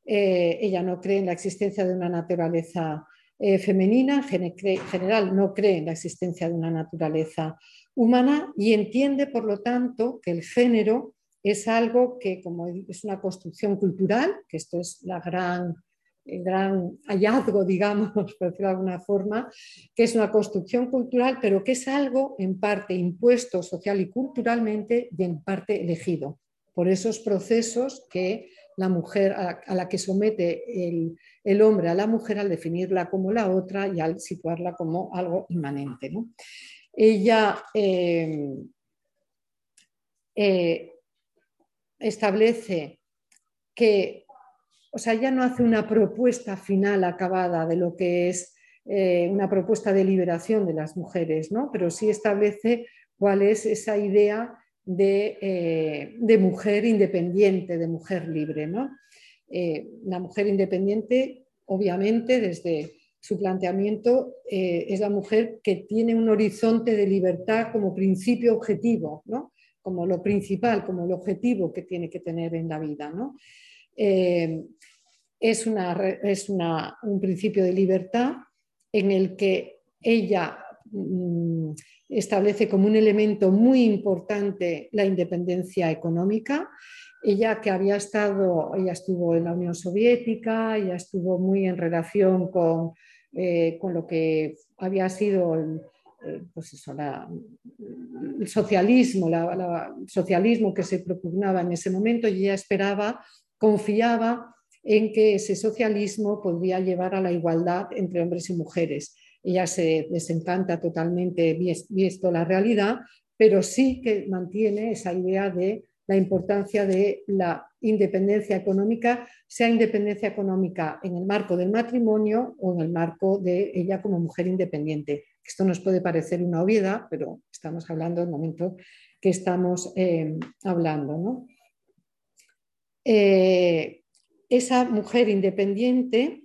Eh, ella no cree en la existencia de una naturaleza femenina, en general no cree en la existencia de una naturaleza humana y entiende, por lo tanto, que el género es algo que como es una construcción cultural, que esto es la gran, el gran hallazgo, <laughs> digamos, por decirlo de alguna forma, que es una construcción cultural, pero que es algo en parte impuesto social y culturalmente y en parte elegido por esos procesos que la mujer, a, la que somete el, hombre a la mujer al definirla como la otra y al situarla como algo inmanente. Ella eh, eh, establece que, o sea, ya no hace una propuesta final acabada de lo que es eh, una propuesta de liberación de las mujeres, ¿no? pero sí establece cuál es esa idea de, eh, mujer independiente, de mujer libre. ¿no? Eh, la mujer independiente, obviamente, desde su planteamiento, es la mujer que tiene un horizonte de libertad como principio objetivo, ¿no? como lo principal, como el objetivo que tiene que tener en la vida. Eh, es, es un principio de libertad en el que ella mm, establece como un elemento muy importante la independencia económica. Ella que había estado, ella estuvo en la Unión Soviética, ella estuvo muy en relación con, eh, con lo que había sido el, eh, pues eso, el socialismo, el socialismo que se propugnaba en ese momento y ella esperaba, confiaba en que ese socialismo podría llevar a la igualdad entre hombres y mujeres. Ella se desencanta totalmente visto la realidad, pero sí que mantiene esa idea de la importancia de la independencia económica, sea independencia económica en el marco del matrimonio o en el marco de ella como mujer independiente. Esto nos puede parecer una obviedad, pero estamos hablando del momento que estamos eh, hablando. Eh, esa mujer independiente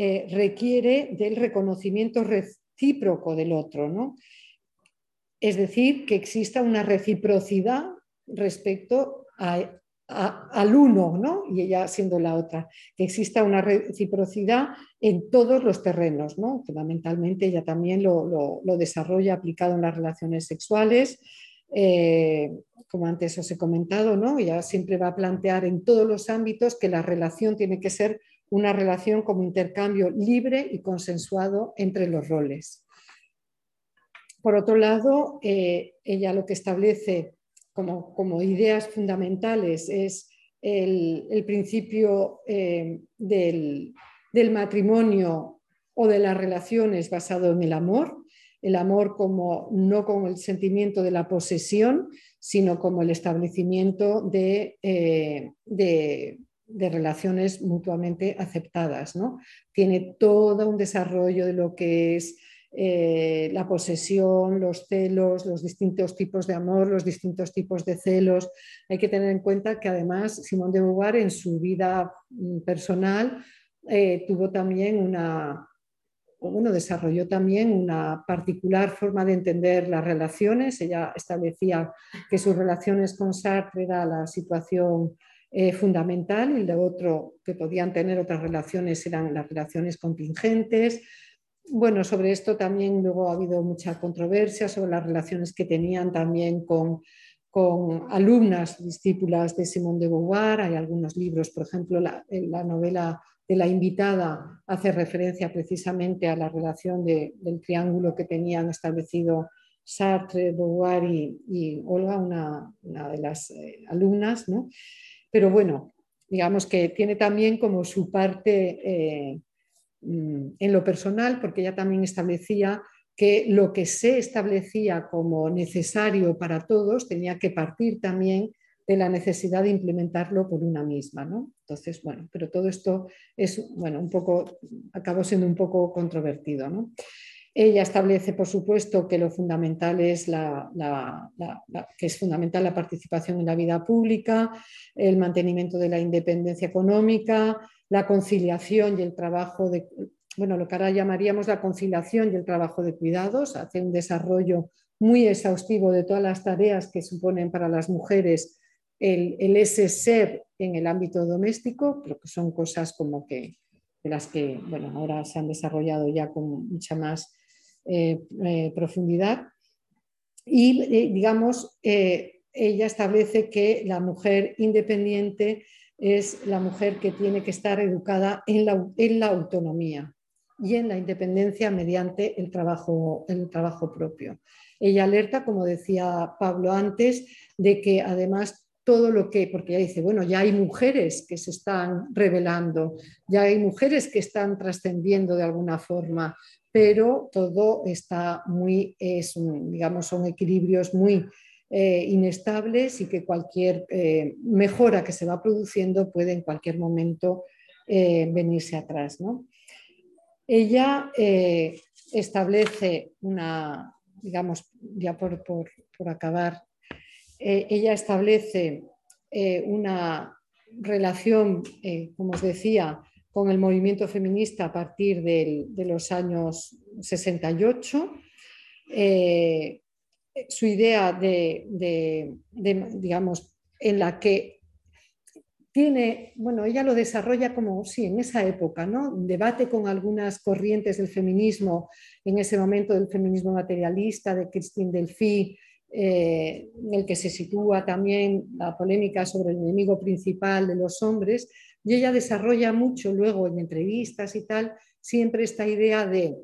eh, requiere del reconocimiento recíproco del otro, es decir, que exista una reciprocidad respecto al uno, ¿no? y ella siendo la otra, que exista una reciprocidad en todos los terrenos. ¿no? Fundamentalmente ella también lo, desarrolla aplicado en las relaciones sexuales. Eh, como antes os he comentado, ¿no? ella siempre va a plantear en todos los ámbitos que la relación tiene que ser una relación como intercambio libre y consensuado entre los roles. Por otro lado, eh, ella lo que establece como, ideas fundamentales es el, principio eh, del, matrimonio o de las relaciones basado en el amor, el amor como no como el sentimiento de la posesión, sino como el establecimiento de, eh, de, relaciones mutuamente aceptadas. ¿no? Tiene todo un desarrollo de lo que es eh, la posesión, los celos, los distintos tipos de amor, los distintos tipos de celos. Hay que tener en cuenta que además Simón de Beauvoir en su vida mm, personal eh, tuvo también una, bueno, desarrolló también una particular forma de entender las relaciones. Ella establecía que sus relaciones con Sartre era la situación eh, fundamental y lo otro que podían tener otras relaciones eran las relaciones contingentes, bueno, sobre esto también luego ha habido mucha controversia sobre las relaciones que tenían también con, alumnas discípulas de Simone de Beauvoir. Hay algunos libros, por ejemplo, la, la novela de la invitada hace referencia precisamente a la relación del triángulo que tenían establecido Sartre, Beauvoir y, Olga, una, de las eh, alumnas. Pero bueno, digamos que tiene también como su parte eh, mm, en lo personal, porque ella también establecía que lo que se establecía como necesario para todos tenía que partir también de la necesidad de implementarlo por una misma. ¿no? Entonces, bueno, pero todo esto es, bueno, un poco, acabó siendo un poco controvertido. ¿no? Ella establece, por supuesto, que lo fundamental es la, que es fundamental la participación en la vida pública, el mantenimiento de la independencia económica, la conciliación y el trabajo de, bueno, lo que ahora llamaríamos la conciliación y el trabajo de cuidados, hace un desarrollo muy exhaustivo de todas las tareas que suponen para las mujeres el, ese ser en el ámbito doméstico, pero que son cosas como que de las que bueno, ahora se han desarrollado ya con mucha más eh, eh, profundidad. Y, eh, digamos, ella establece que la mujer independiente es la mujer que tiene que estar educada en la, en la autonomía y en la independencia mediante el trabajo, el trabajo propio. Ella alerta, como decía Pablo antes, de que además todo lo que, porque ella dice, bueno, ya hay mujeres que se están revelando, ya hay mujeres que están trascendiendo de alguna forma, pero todo está muy, digamos, son equilibrios muy eh, inestables y que cualquier eh, mejora que se va produciendo puede en cualquier momento eh, venirse atrás. Ella establece una, digamos, ya por, por acabar, ella establece una relación, como os decía, con el movimiento feminista a partir de los años 68. Eh, su idea de, digamos, en la que tiene, bueno, ella lo desarrolla como, sí, en esa época, ¿no? Debate con algunas corrientes del feminismo, en ese momento del feminismo materialista, de Christine Delphi, eh, en el que se sitúa también la polémica sobre el enemigo principal de los hombres, y ella desarrolla mucho luego en entrevistas y tal, siempre esta idea de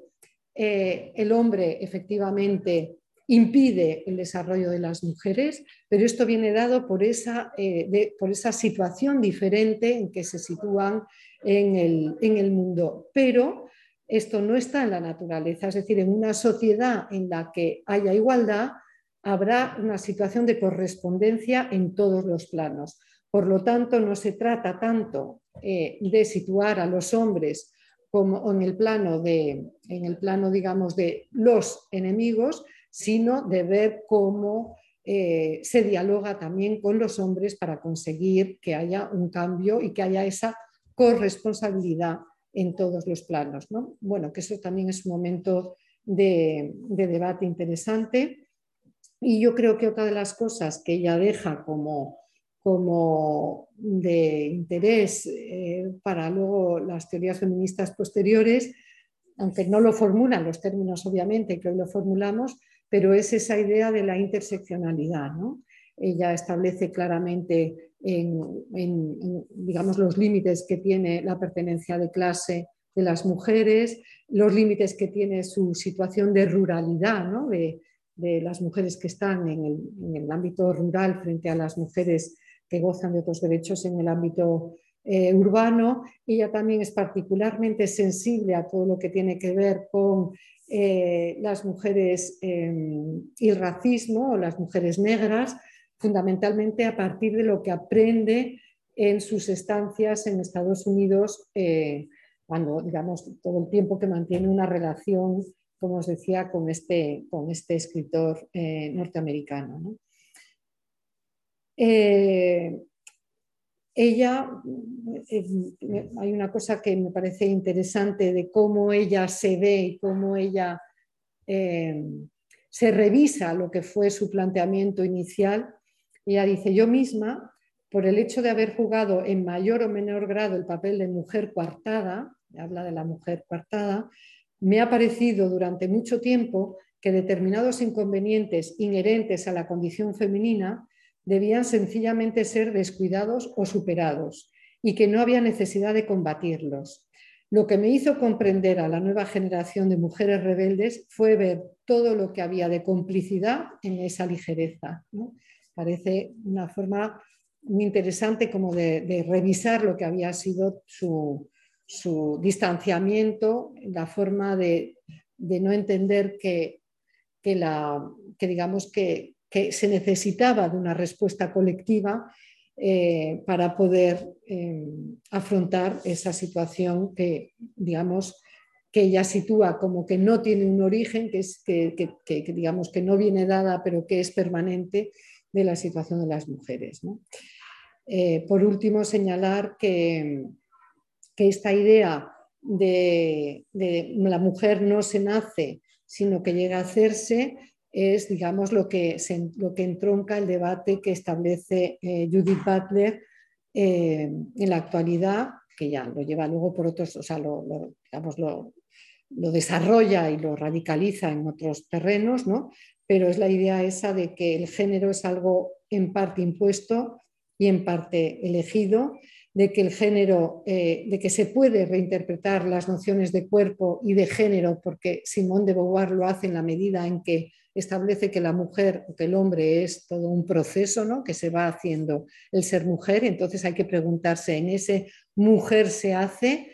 eh, el hombre efectivamente impide el desarrollo de las mujeres, pero esto viene dado por esa, eh, por esa situación diferente en que se sitúan en el, en el mundo. Pero esto no está en la naturaleza, es decir, en una sociedad en la que haya igualdad, habrá una situación de correspondencia en todos los planos. Por lo tanto, no se trata tanto eh, de situar a los hombres como en el plano de, en el plano, digamos, de los enemigos, sino de ver cómo eh, se dialoga también con los hombres para conseguir que haya un cambio y que haya esa corresponsabilidad en todos los planos. Bueno, que eso también es un momento de, de debate interesante. Y yo creo que otra de las cosas que ella deja como como de interés eh, para luego las teorías feministas posteriores, aunque no lo formulan los términos obviamente que hoy lo formulamos, pero es esa idea de la interseccionalidad. Ella establece claramente en, digamos, los límites que tiene la pertenencia de clase de las mujeres, los límites que tiene su situación de ruralidad, de, las mujeres que están en el, en el, ámbito rural frente a las mujeres que gozan de otros derechos en el ámbito eh, urbano. Ella también es particularmente sensible a todo lo que tiene que ver con eh, las mujeres em, y el racismo o las mujeres negras, fundamentalmente a partir de lo que aprende en sus estancias en Estados Unidos, eh, cuando, digamos, todo el tiempo que mantiene una relación, como os decía, con este, con este escritor norteamericano. ¿no? Eh, ella, eh, hay una cosa que me parece interesante de cómo ella se ve y cómo ella eh, se revisa lo que fue su planteamiento inicial. Ella dice, yo misma, por el hecho de haber jugado en mayor o menor grado el papel de mujer coartada, habla de la mujer coartada, me ha parecido durante mucho tiempo que determinados inconvenientes inherentes a la condición femenina debían sencillamente ser descuidados o superados y que no había necesidad de combatirlos. Lo que me hizo comprender a la nueva generación de mujeres rebeldes fue ver todo lo que había de complicidad en esa ligereza. Parece una forma muy interesante como de, revisar lo que había sido su, distanciamiento, la forma de, no entender que, digamos que, se necesitaba de una respuesta colectiva eh, para poder eh, afrontar esa situación que, digamos, que ella sitúa como que no tiene un origen, que, es, que, digamos que no viene dada, pero que es permanente de la situación de las mujeres. Eh, por último, señalar que, esta idea de, la mujer no se nace, sino que llega a hacerse, es digamos, lo, que lo que entronca el debate que establece eh, Judith Butler eh, en la actualidad, que ya lo lleva luego por otros, o sea, lo, digamos, lo, desarrolla y lo radicaliza en otros terrenos, ¿no? pero es la idea esa de que el género es algo en parte impuesto y en parte elegido, de que el género, eh, de que se puede reinterpretar las nociones de cuerpo y de género, porque Simón de Beauvoir lo hace en la medida en que establece que la mujer o que el hombre es todo un proceso ¿no? que se va haciendo el ser mujer, entonces hay que preguntarse en ese mujer se hace,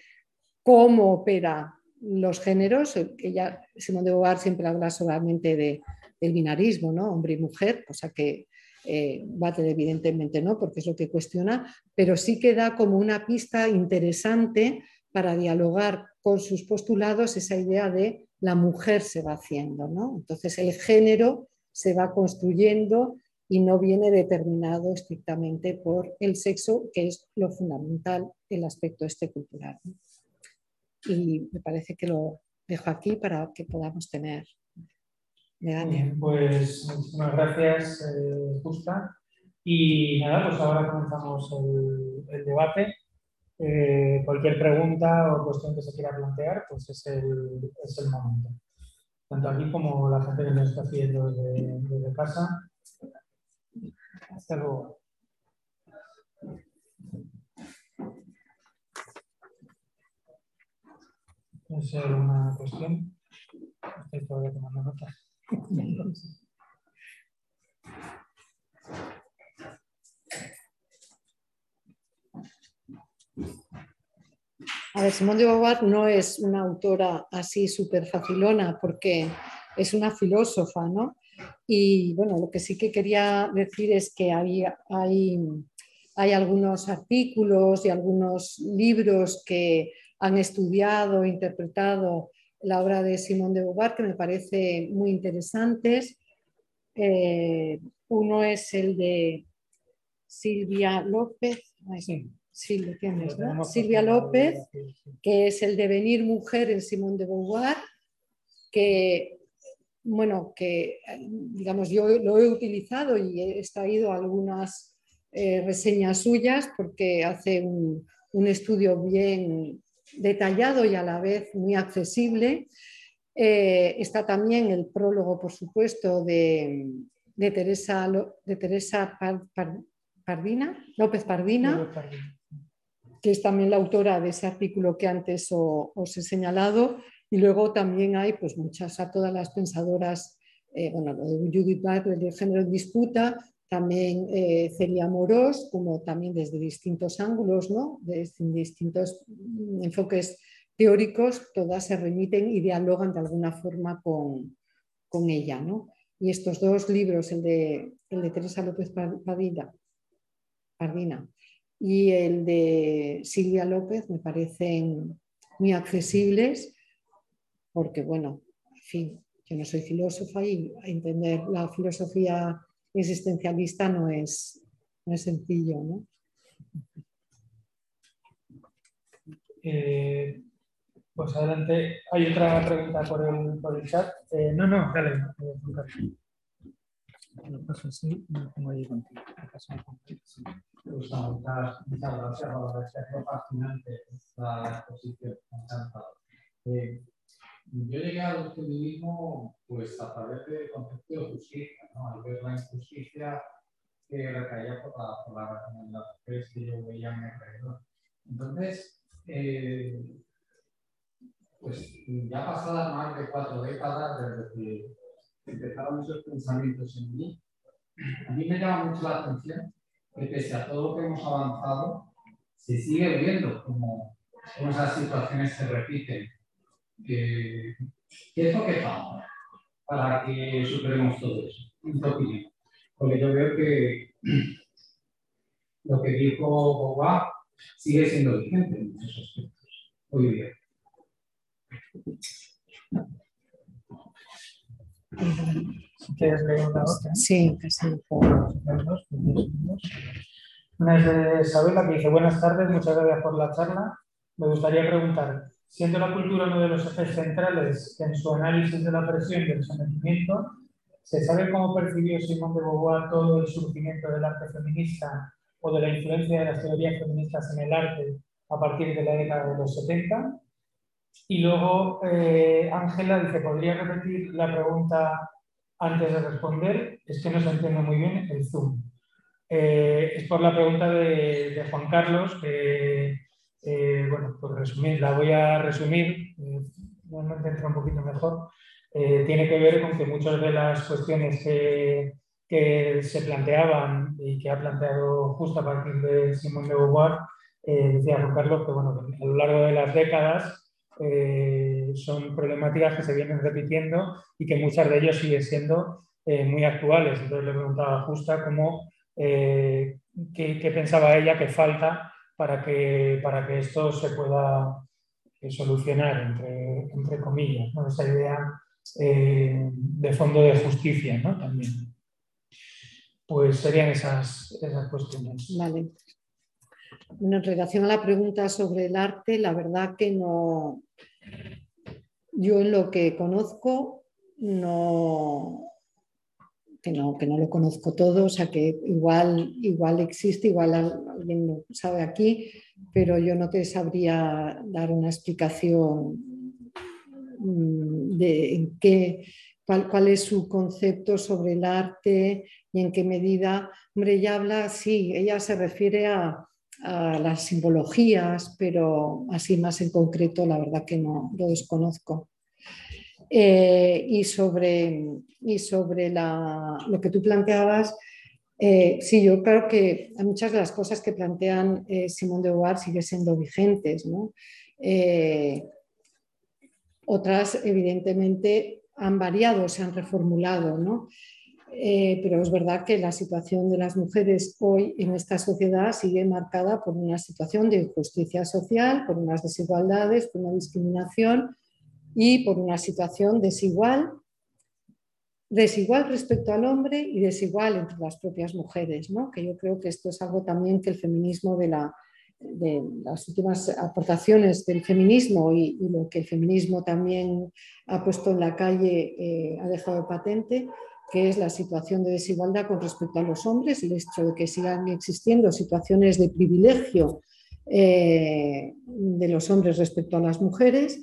cómo opera los géneros, que ya Simón de Beauvoir siempre habla solamente de, del binarismo, ¿no? hombre y mujer, cosa que eh, evidentemente no, porque es lo que cuestiona, pero sí que da como una pista interesante para dialogar con sus postulados esa idea de la mujer se va haciendo, ¿no? Entonces el género se va construyendo y no viene determinado estrictamente por el sexo, que es lo fundamental, el aspecto este cultural. Y me parece que lo dejo aquí para que podamos tener pues muchísimas gracias, eh, Justa. Y nada, pues ahora comenzamos el, debate. Eh, cualquier pregunta o cuestión que se quiera plantear, pues es el, es el momento. Tanto aquí como la gente que nos está siguiendo desde, desde casa. Hasta luego. ¿Tienes alguna cuestión? Estoy todavía tomando notas. A ver, Simone de Beauvoir no es una autora así súper facilona porque es una filósofa, ¿no? Y bueno, lo que sí que quería decir es que hay, hay, hay algunos artículos y algunos libros que han estudiado, interpretado la obra de Simón de Beauvoir, que me parece muy interesantes. Eh, uno es el de Silvia López, Silvia, López, que es el de Venir Mujer en Simón de Beauvoir, que, bueno, que digamos, yo lo he utilizado y he extraído algunas eh, reseñas suyas porque hace un, un estudio bien detallado y a la vez muy accesible. Eh, está también el prólogo, por supuesto, de, Teresa, de Teresa Pardina, López Pardina, que es también la autora de ese artículo que antes os he señalado. Y luego también hay pues, muchas, a todas las pensadoras, eh, bueno, lo de Judith Butler, de género en disputa, también eh, Celia Morós, como también desde distintos ángulos, ¿no? desde distintos enfoques teóricos, todas se remiten y dialogan de alguna forma con, con ella. ¿no? Y estos dos libros, el de, el de Teresa López Padilla, Pardina y el de Silvia López, me parecen muy accesibles porque, bueno, en fin, yo no soy filósofa y entender la filosofía existencialista no es, no es sencillo. ¿no? Eh, pues adelante, hay otra pregunta por el, por el chat. Eh, no, no, dale. Lo paso así y lo pongo ahí contigo. Pues muchas, muchas gracias, la fascinante esta exposición. Eh, yo llegué al feminismo pues, a través del concepto de justicia, ¿no? al ver la injusticia que recaía por, la, por la, las mujeres que yo veía en mi alrededor. Entonces, eh, pues ya pasadas más de cuatro décadas desde que empezaron esos pensamientos en mí, a mí me llama mucho la atención que pese a todo lo que hemos avanzado, se sigue viendo como, esas situaciones se repiten. ¿Qué es lo que falta para que superemos todo eso? En tu opinión. Porque yo veo que lo que dijo Boba sigue siendo vigente en muchos aspectos hoy día. Si quieres leer una otra. Sí, casi. Una es de Isabela que dice, buenas tardes, muchas gracias por la charla. Me gustaría preguntar, siendo la cultura uno de los ejes centrales en su análisis de la presión y el sometimiento, ¿se sabe cómo percibió Simón de Beauvoir todo el surgimiento del arte feminista o de la influencia de las teorías feministas en el arte a partir de la década de los 70? Y luego eh, Ángela dice, ¿podría repetir la pregunta antes de responder? Es que no se entiende muy bien el Zoom. Eh, es por la pregunta de, Juan Carlos, que, eh, bueno, por resumir, la voy a resumir, eh, me entra un poquito mejor. tiene que ver con que muchas de las cuestiones que, se planteaban y que ha planteado justo a partir de Simón de Beauvoir, decía Juan Carlos que, bueno, a lo largo de las décadas son problemáticas que se vienen repitiendo y que muchas de ellas siguen siendo muy actuales. Entonces le preguntaba justa cómo eh, qué, pensaba ella que falta para que, para que esto se pueda eh, solucionar, entre, entre comillas, esa idea eh, de fondo de justicia ¿no? también. Pues serían esas, esas cuestiones. Vale. en relación a la pregunta sobre el arte, la verdad que no, yo en lo que conozco no, que no, que no lo conozco todo, o sea que igual, igual existe, igual alguien lo sabe aquí, pero yo no te sabría dar una explicación mm, de qué, cuál, cuál, es su concepto sobre el arte y en qué medida. Hombre, ella habla, sí, ella se refiere a, a las simbologías, pero así más en concreto, la verdad que no lo desconozco. Eh, y sobre, y sobre lo que tú planteabas, eh, sí, yo creo que muchas de las cosas que plantean eh, Simón de Beauvoir siguen siendo vigentes. otras, evidentemente, han variado, se han reformulado, ¿no? pero es verdad que la situación de las mujeres hoy en esta sociedad sigue marcada por una situación de injusticia social, por unas desigualdades, por una discriminación y por una situación desigual, desigual respecto al hombre y desigual entre las propias mujeres, ¿no? que yo creo que esto es algo también que el feminismo de, la, de las últimas aportaciones del feminismo y, lo que el feminismo también ha puesto en la calle eh, ha dejado patente, que es la situación de desigualdad con respecto a los hombres, el hecho de que sigan existiendo situaciones de privilegio eh, de los hombres respecto a las mujeres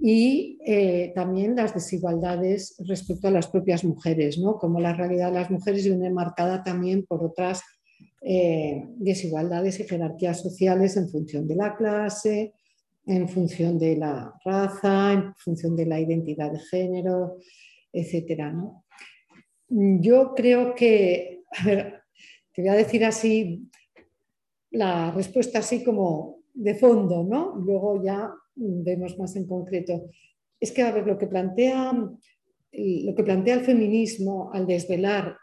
y eh, también las desigualdades respecto a las propias mujeres, ¿no? como la realidad de las mujeres viene marcada también por otras eh, desigualdades y jerarquías sociales en función de la clase, en función de la raza, en función de la identidad de género, etc. Yo creo que, a ver, te voy a decir así, la respuesta así como de fondo, ¿no? Luego ya vemos más en concreto. Es que, a ver, lo que plantea, lo que plantea el feminismo al desvelar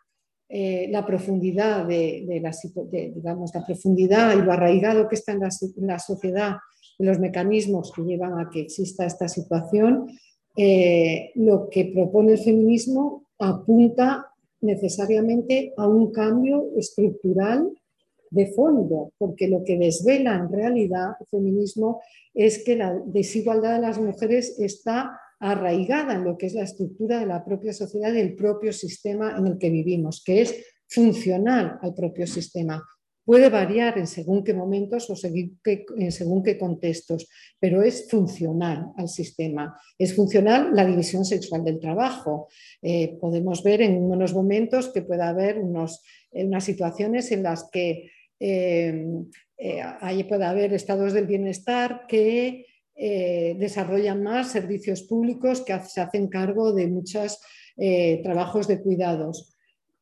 eh, la profundidad de, la, digamos, la profundidad y lo arraigado que está en la, sociedad, de los mecanismos que llevan a que exista esta situación, eh, lo que propone el feminismo apunta necesariamente a un cambio estructural de fondo, porque lo que desvela en realidad el feminismo es que la desigualdad de las mujeres está arraigada en lo que es la estructura de la propia sociedad y el propio sistema en el que vivimos, que es funcional al propio sistema. Puede variar en según qué momentos o según qué contextos, pero es funcional al sistema. Es funcional la división sexual del trabajo. Eh, podemos ver en unos momentos que puede haber unos, unas situaciones en las que Em, eh, ahí puede haber estados del bienestar que eh, desarrollan más servicios públicos que se hacen cargo de muchos eh, trabajos de cuidados.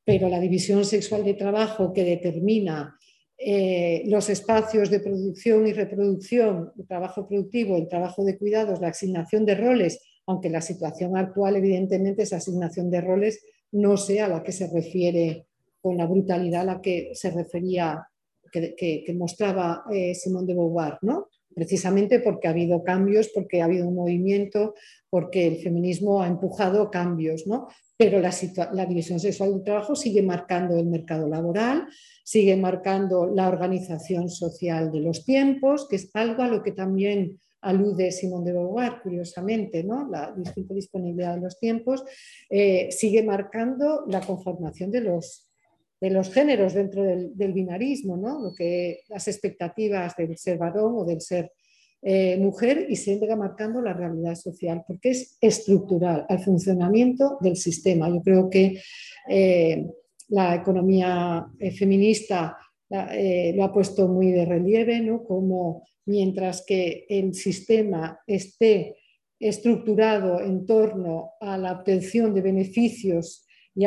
pero la división sexual de trabajo que determina eh, los espacios de producción y reproducción, el trabajo productivo, el trabajo de cuidados, la asignación de roles, aunque la situación actual, evidentemente, esa asignación de roles no sea la que se refiere con la brutalidad a la que se refería, que, mostraba eh, Simón de Beauvoir, ¿no? Precisamente porque ha habido cambios, porque ha habido un movimiento, porque el feminismo ha empujado cambios, ¿no? Pero la, división sexual del trabajo sigue marcando el mercado laboral, sigue marcando la organización social de los tiempos, que es algo a lo que también alude Simón de Beauvoir, curiosamente, ¿no? la distinta disponibilidad de los tiempos, eh, sigue marcando la conformación de los, de los géneros dentro del, binarismo, ¿no? lo que, las expectativas del ser varón o del ser eh, mujer y sigue marcando la realidad social, porque es estructural al funcionamiento del sistema. Yo creo que eh, la economía feminista lo ha puesto muy de relieve, ¿no? como mientras que el sistema esté estructurado en torno a la obtención de beneficios y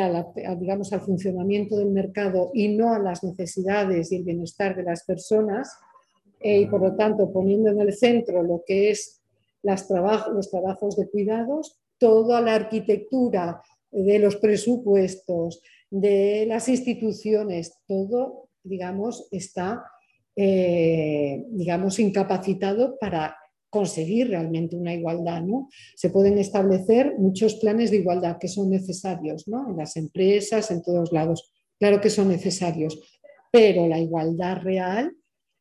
digamos, al funcionamiento del mercado y no a las necesidades y el bienestar de las personas, eh, y por lo tanto poniendo en el centro lo que es los trabajos de cuidados, toda la arquitectura de los presupuestos, de las instituciones, todo, digamos, está eh, digamos, incapacitado para conseguir realmente una igualdad. ¿no? Se pueden establecer muchos planes de igualdad que son necesarios ¿no? en las empresas, en todos lados. Claro que son necesarios, pero la igualdad real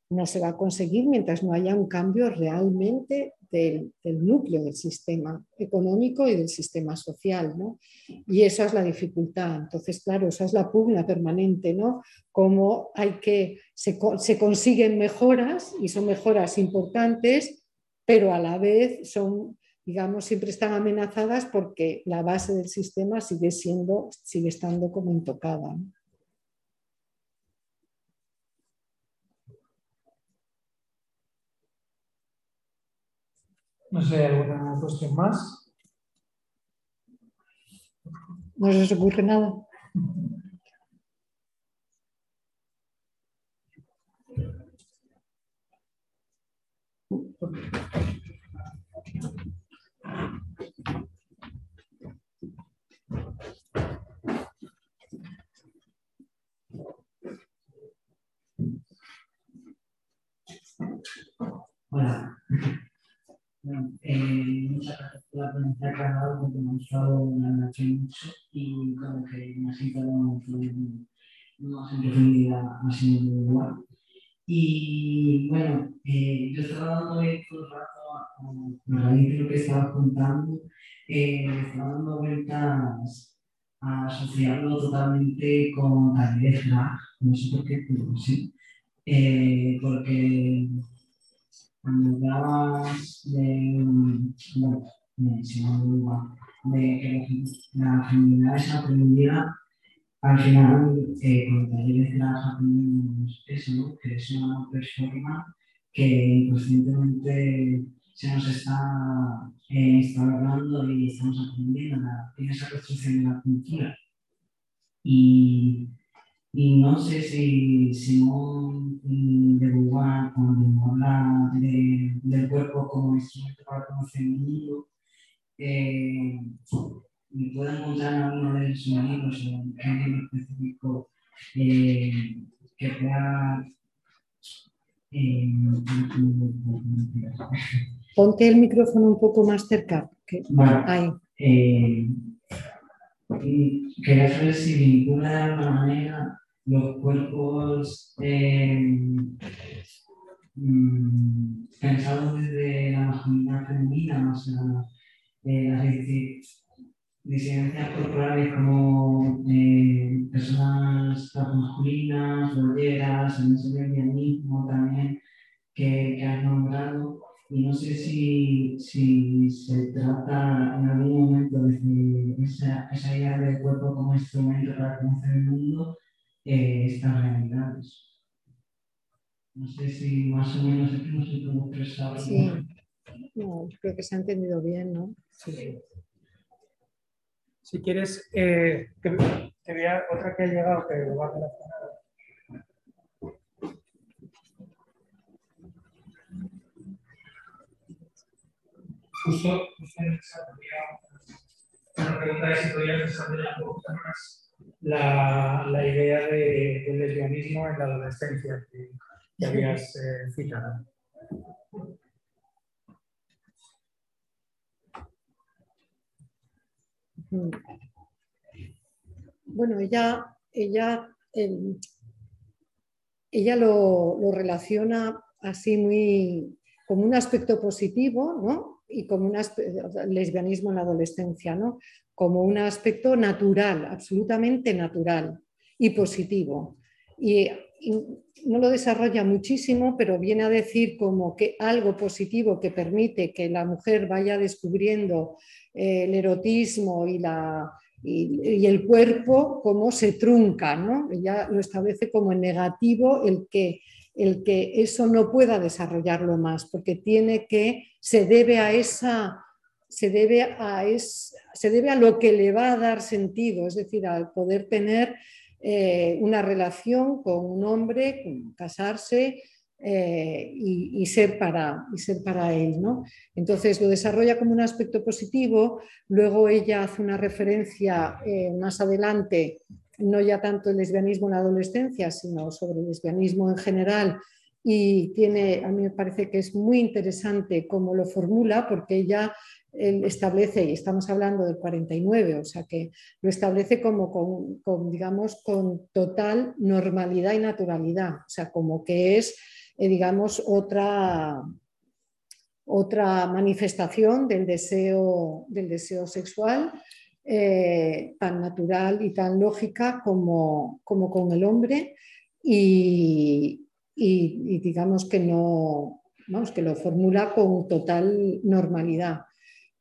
no se va a conseguir mientras no haya un cambio realmente del, núcleo del sistema económico y del sistema social. ¿no? Y esa es la dificultad. Entonces, claro, esa es la pugna permanente, ¿no? Cómo hay que, se, se consiguen mejoras y son mejoras importantes, pero a la vez son digamos, siempre están amenazadas porque la base del sistema sigue siendo, sigue estando como intocada. No sé, ¿alguna cuestión más? No se os ocurre nada. <laughs> Hola. Bueno, eh, muchas gracias por la dado porque me ha gustado, me ha mucho y como que me ha sentado más en profundidad, más. Y bueno, eh, yo estaba dando todo el rato a, raíz de lo que estaba contando, eh, estaba dando vueltas a asociarlo totalmente con talleres no sé por qué, pero sí, eh, porque cuando hablabas de, bueno, de, de que la feminidad es aprendida, al final, eh, con talleres de las aprendemos eso, que es una persona que inconscientemente se nos está eh, y estamos aprendiendo en esa construcción de la cultura. Y y no sé si Simón de Beauvoir, cuando habla de, del cuerpo como instrumento para conocer el mundo, puede encontrar en alguno de sus libros o en libro específico eh, que pueda. Eh, Ponte el micrófono un poco más cerca. Que... Ahí. Eh, quería saber si vincula de alguna manera los cuerpos eh, mm, pensados desde la masculinidad femenina, o sea, las disidencias corporales como eh, personas masculinas, bolleras, el lesbianismo también, que, que has nombrado. Y no sé si, si se trata en algún momento de esa, esa idea del cuerpo como instrumento para conocer el mundo eh, estas realidades. No sé si más o menos no se puede expresar. Sí, no, creo que se ha entendido bien, ¿no? Sí. Si quieres, eh, Había otra que ha llegado que lo va a relacionar. Justo, justo en esa una pregunta de si podías desarrollar un poco más la, la idea de, del lesbianismo en la adolescencia que, que habías eh, citado. Bueno, ella, ella, em, ella lo, lo, relaciona así muy como un aspecto positivo, ¿no? Y como un el lesbianismo en la adolescencia, ¿no? Como un aspecto natural, absolutamente natural y positivo. Y no lo desarrolla muchísimo, pero viene a decir como que algo positivo que permite que la mujer vaya descubriendo eh, el erotismo y, la, y, el cuerpo, como se trunca, ¿no? Ella lo establece como en negativo el que, el que eso no pueda desarrollarlo más, porque tiene que, se debe a esa se debe, a se debe a lo que le va a dar sentido, es decir, al poder tener eh, una relación con un hombre, casarse eh, y, ser para, y ser para él. ¿no? Entonces lo desarrolla como un aspecto positivo, luego ella hace una referencia eh, más adelante, no ya tanto el lesbianismo en la adolescencia, sino sobre el lesbianismo en general. Y tiene, a mí me parece que es muy interesante cómo lo formula, porque ella establece, y estamos hablando del 49, o sea que lo establece como con, digamos, con total normalidad y naturalidad, o sea, como que es, eh, digamos, otra, otra manifestación del deseo, del deseo sexual eh, tan natural y tan lógica como, como con el hombre y, y, digamos que no, vamos, que lo formula con total normalidad.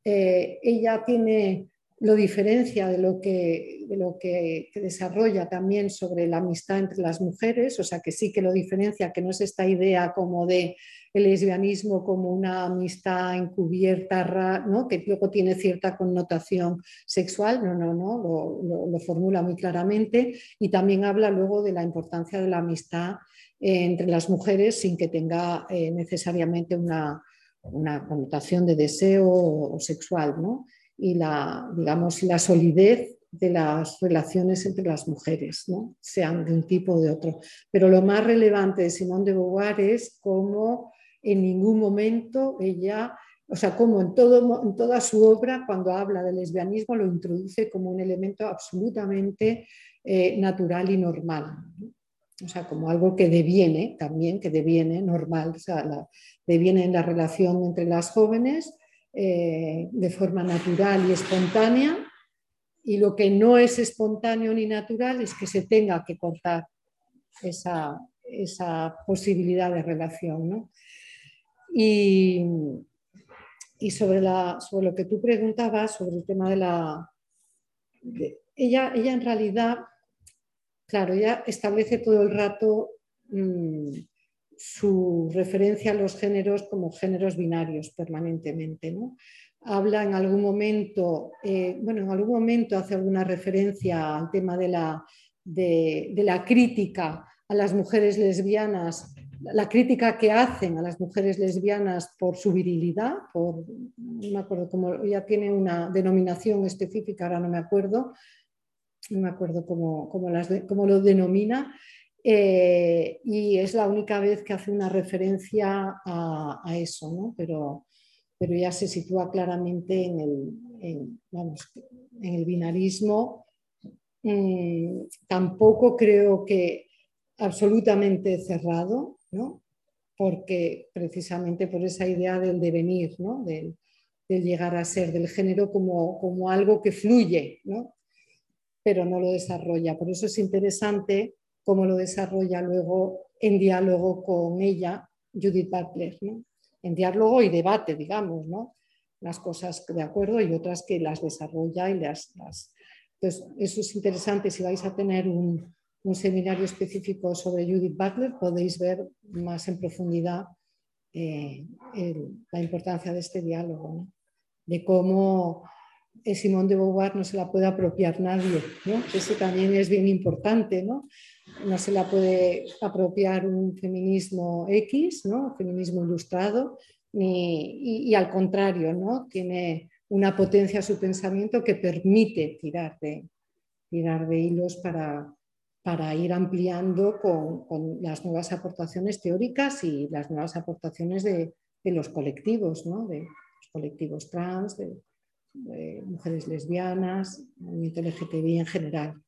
Eh, ella tiene, lo diferencia de lo, que, desarrolla también sobre la amistad entre las mujeres, o sea que sí que lo diferencia, que no es esta idea como de el lesbianismo como una amistad encubierta, ¿no? que luego tiene cierta connotación sexual, no, no, no, lo, formula muy claramente y también habla luego de la importancia de la amistad eh, entre las mujeres sin que tenga eh, necesariamente una, una connotación de deseo sexual, ¿no? Y la, digamos, la solidez de las relaciones entre las mujeres, ¿no? sean de un tipo o de otro. Pero lo más relevante de Simone de Beauvoir es cómo en ningún momento ella, o sea, cómo en, todo, en toda su obra, cuando habla del lesbianismo, lo introduce como un elemento absolutamente eh, natural y normal o sea, como algo que deviene también, que deviene normal, o sea, deviene en la relación entre las jóvenes eh, de forma natural y espontánea, y lo que no es espontáneo ni natural es que se tenga que cortar esa, posibilidad de relación. Y, sobre, la, sobre lo que tú preguntabas, sobre el tema de la... ella, ella en realidad Claro, ella establece todo el rato mm, su referencia a los géneros como géneros binarios permanentemente. ¿no? Habla en algún momento, eh, bueno, en algún momento hace alguna referencia al tema de la, de, la crítica a las mujeres lesbianas, la crítica que hacen a las mujeres lesbianas por su virilidad, por, no me acuerdo cómo, ella tiene una denominación específica, ahora no me acuerdo, no me acuerdo cómo, lo denomina, eh, y es la única vez que hace una referencia a, eso, ¿no? pero, pero ya se sitúa claramente en el, en el binarismo. Mm, tampoco creo que absolutamente cerrado, ¿no? porque precisamente por esa idea del devenir, ¿no? del, llegar a ser, del género como, como algo que fluye, ¿no? pero no lo desarrolla. Por eso es interesante cómo lo desarrolla luego en diálogo con ella, Judith Butler, en diálogo y debate, digamos, ¿no? las cosas de acuerdo y otras que las desarrolla y las... Entonces, eso es interesante. Si vais a tener un, seminario específico sobre Judith Butler, podéis ver más en profundidad eh, la importancia de este diálogo, de cómo Simón de Beauvoir no se la puede apropiar nadie, ¿no? Eso también es bien importante, ¿no? No se la puede apropiar un feminismo X, ¿no? Feminismo ilustrado, ni, y, al contrario, ¿no? Tiene una potencia su pensamiento que permite tirar de, tirar de hilos para, para ir ampliando con, las nuevas aportaciones teóricas y las nuevas aportaciones de, los colectivos, ¿no? de los colectivos trans, de, mujeres lesbianas, movimiento LGTBI en general.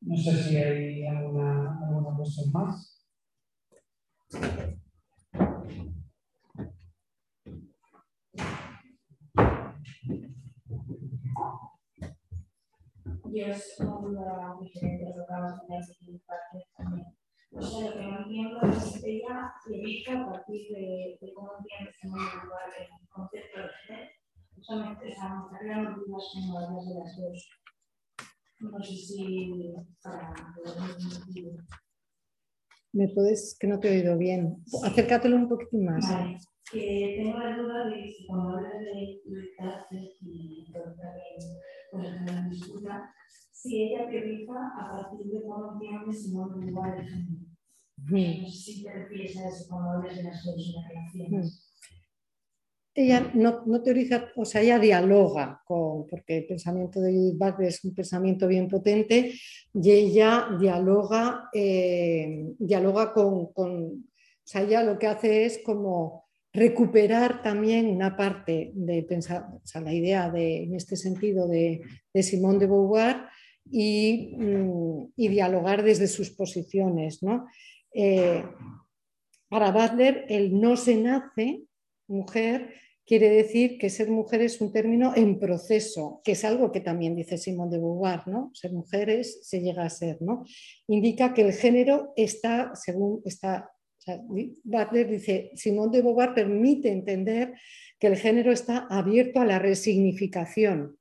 No sé si hay alguna, alguna cuestión más. Yo es una duda diferente a lo que vamos a tener parte también. O sea, lo que no entiendo es que ella dedica a partir de, de cómo entiende ese lugar el concepto de me dudas como de las dos. No sé si para ¿Me puedes, que no te he oído bien? Acércatelo un poquitín más. Vale. Que tengo la duda de si cuando hablas de y la disputa, si ella prioriza a partir de cómo entiende Simón de lugar de género. No sé si te refieres a eso cuando hablas de las dos relaciones ella no, no, teoriza, o sea, ella dialoga con, porque el pensamiento de Judith Butler es un pensamiento bien potente y ella dialoga, eh, dialoga con, con, o sea, ella lo que hace es como recuperar también una parte de pensar, o sea, la idea de, en este sentido de, de Simone de Beauvoir y, mm, y, dialogar desde sus posiciones. ¿no? Eh, para Butler, el no se nace mujer quiere decir que ser mujer es un término en proceso, que es algo que también dice Simón de Beauvoir, ¿no? Ser mujeres se llega a ser, ¿no? Indica que el género está, según está, Butler dice, Simón de Beauvoir permite entender que el género está abierto a la resignificación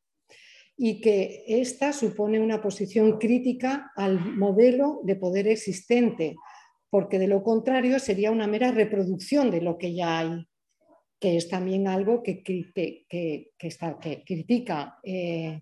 y que esta supone una posición crítica al modelo de poder existente, porque de lo contrario sería una mera reproducción de lo que ya hay que es también algo que, está, que critica eh,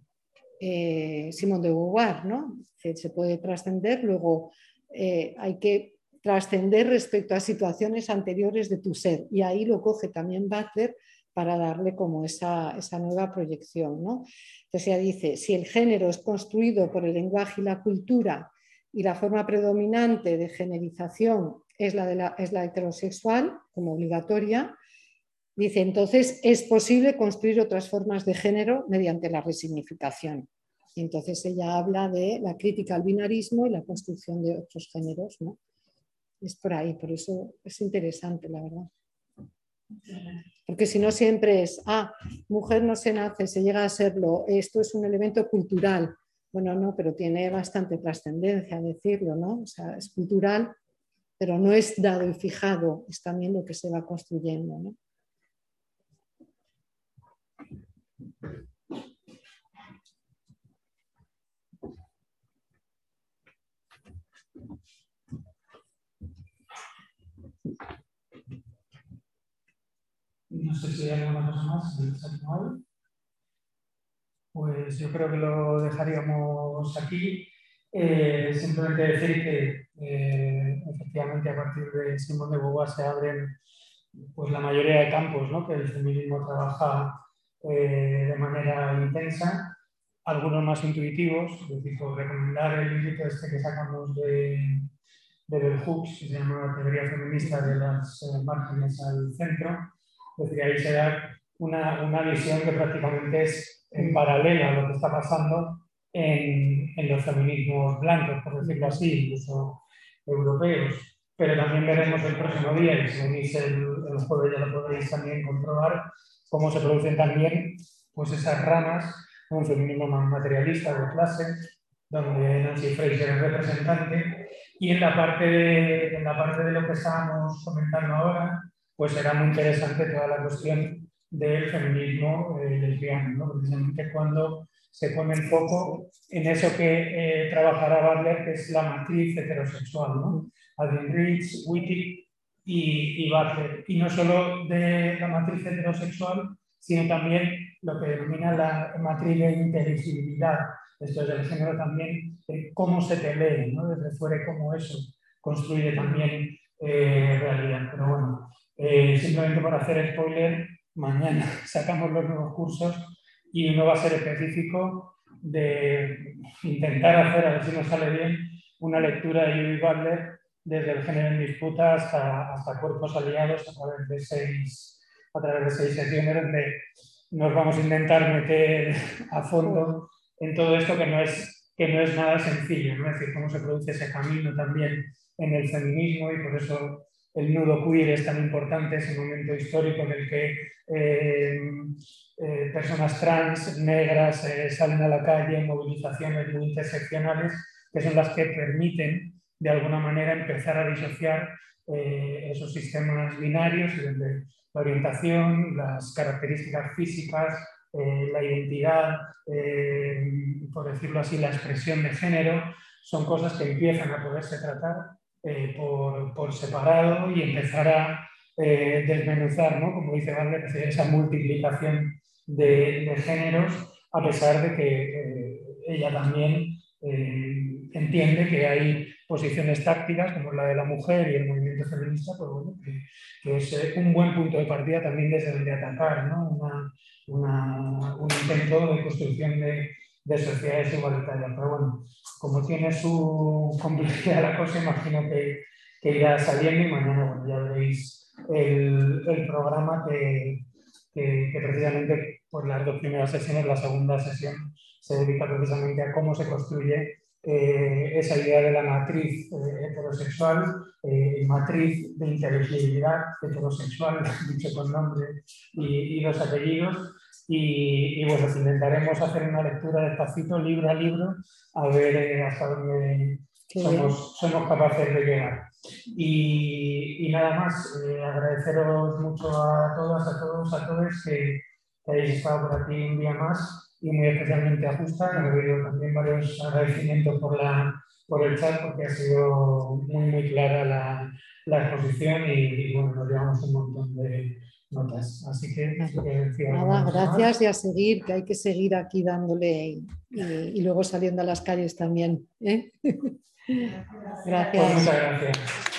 eh, Simón de Beauvoir, ¿no? Se, puede trascender, luego eh, hay que trascender respecto a situaciones anteriores de tu ser, y ahí lo coge también Butler para darle como esa, esa nueva proyección. ¿no? Entonces ella dice, si el género es construido por el lenguaje y la cultura y la forma predominante de generización es la, de la, es la heterosexual como obligatoria, Dice, entonces es posible construir otras formas de género mediante la resignificación. Y entonces ella habla de la crítica al binarismo y la construcción de otros géneros. ¿no? Es por ahí, por eso es interesante, la verdad. Porque si no siempre es, ah, mujer no se nace, se llega a serlo, esto es un elemento cultural. Bueno, no, pero tiene bastante trascendencia decirlo, ¿no? O sea, es cultural, pero no es dado y fijado, es también lo que se va construyendo, ¿no? No sé si hay alguna cosa más Pues yo creo que lo dejaríamos aquí. Eh, simplemente decir que eh, efectivamente a partir de Simón de Beauvoir se abren pues, la mayoría de campos ¿no? que el feminismo trabaja eh, de manera intensa, algunos más intuitivos, es decir, recomendar el libro este que sacamos de, de Bell Hooks, que se llama la teoría feminista de las márgenes al centro, es decir, ahí se da una, una, visión que prácticamente es en paralela a lo que está pasando en, en los feminismos blancos, por decirlo así, incluso europeos. Pero también veremos el próximo día, y si venís el, el jueves ya lo podréis también comprobar, cómo se producen también pues, esas ramas, un feminismo más materialista de clase, donde Nancy Fraser es representante, y en la parte de, en la parte de lo que estábamos comentando ahora, pues será muy interesante toda la cuestión del feminismo eh, lesbiano, ¿no? precisamente cuando se pone el foco en eso que eh, trabajará Butler, que es la matriz heterosexual. ¿no? Adrian Rich, Wittig y, y Butler. Y no solo de la matriz heterosexual, sino también lo que denomina la matriz de inteligibilidad. Esto es el género también de cómo se te lee, ¿no? desde fuera cómo eso construye también eh, realidad. Pero bueno, eh, simplemente para hacer spoiler, mañana <laughs> sacamos los nuevos cursos y uno va a ser específico de intentar hacer, a ver si nos sale bien, una lectura de Judy Butler desde el género en disputa hasta, hasta cuerpos aliados a través de seis, a través de seis sesiones donde nos vamos a intentar meter a fondo en todo esto que no es, que no es nada sencillo, ¿no? es decir, cómo se produce ese camino también en el feminismo y por eso el nudo queer es tan importante, ese momento histórico en el que eh, eh, personas trans, negras, eh, salen a la calle en movilizaciones muy interseccionales, que son las que permiten de alguna manera empezar a disociar esos sistemas binarios donde la orientación, las características físicas, la identidad, por decirlo así, la expresión de género, son cosas que empiezan a poderse tratar eh, por, por, separado y empezar a eh, desmenuzar, ¿no? como dice Wagner, esa multiplicación de, géneros, a pesar de que eh, ella también entiende que hay posiciones tácticas como la de la mujer y el movimiento feminista, pues bueno, que, que, es un buen punto de partida también desde donde atacar, ¿no? Una, una, un intento de construcción de, de sociedades igualitarias. Pero bueno, como tiene su complejidad la cosa, imagino que, irá saliendo y mañana bueno, ya veréis el, el programa que, que, precisamente por las dos primeras sesiones, la segunda sesión se dedica precisamente a cómo se construye eh, esa idea de la matriz eh, heterosexual, eh, matriz de inteligibilidad heterosexual, <laughs> dicho con nombre y, y los apellidos, y, bueno, intentaremos hacer una lectura despacito, libro a libro, a ver eh, hasta dónde somos, somos, capaces de llegar. Y, y nada más, eh, agradeceros mucho a todas, a todos, a todos que, que hayáis estado por aquí un día más y muy especialmente a Justa. He habido también varios agradecimientos por, la, por el chat porque ha sido muy, muy clara la, la exposición y, y bueno, nos llevamos un montón de notas. Así que, Nada, gracias y a seguir, que hay que seguir aquí dándole y, y, luego saliendo a las calles también. ¿eh? <laughs> gracias. Pues muchas gracias.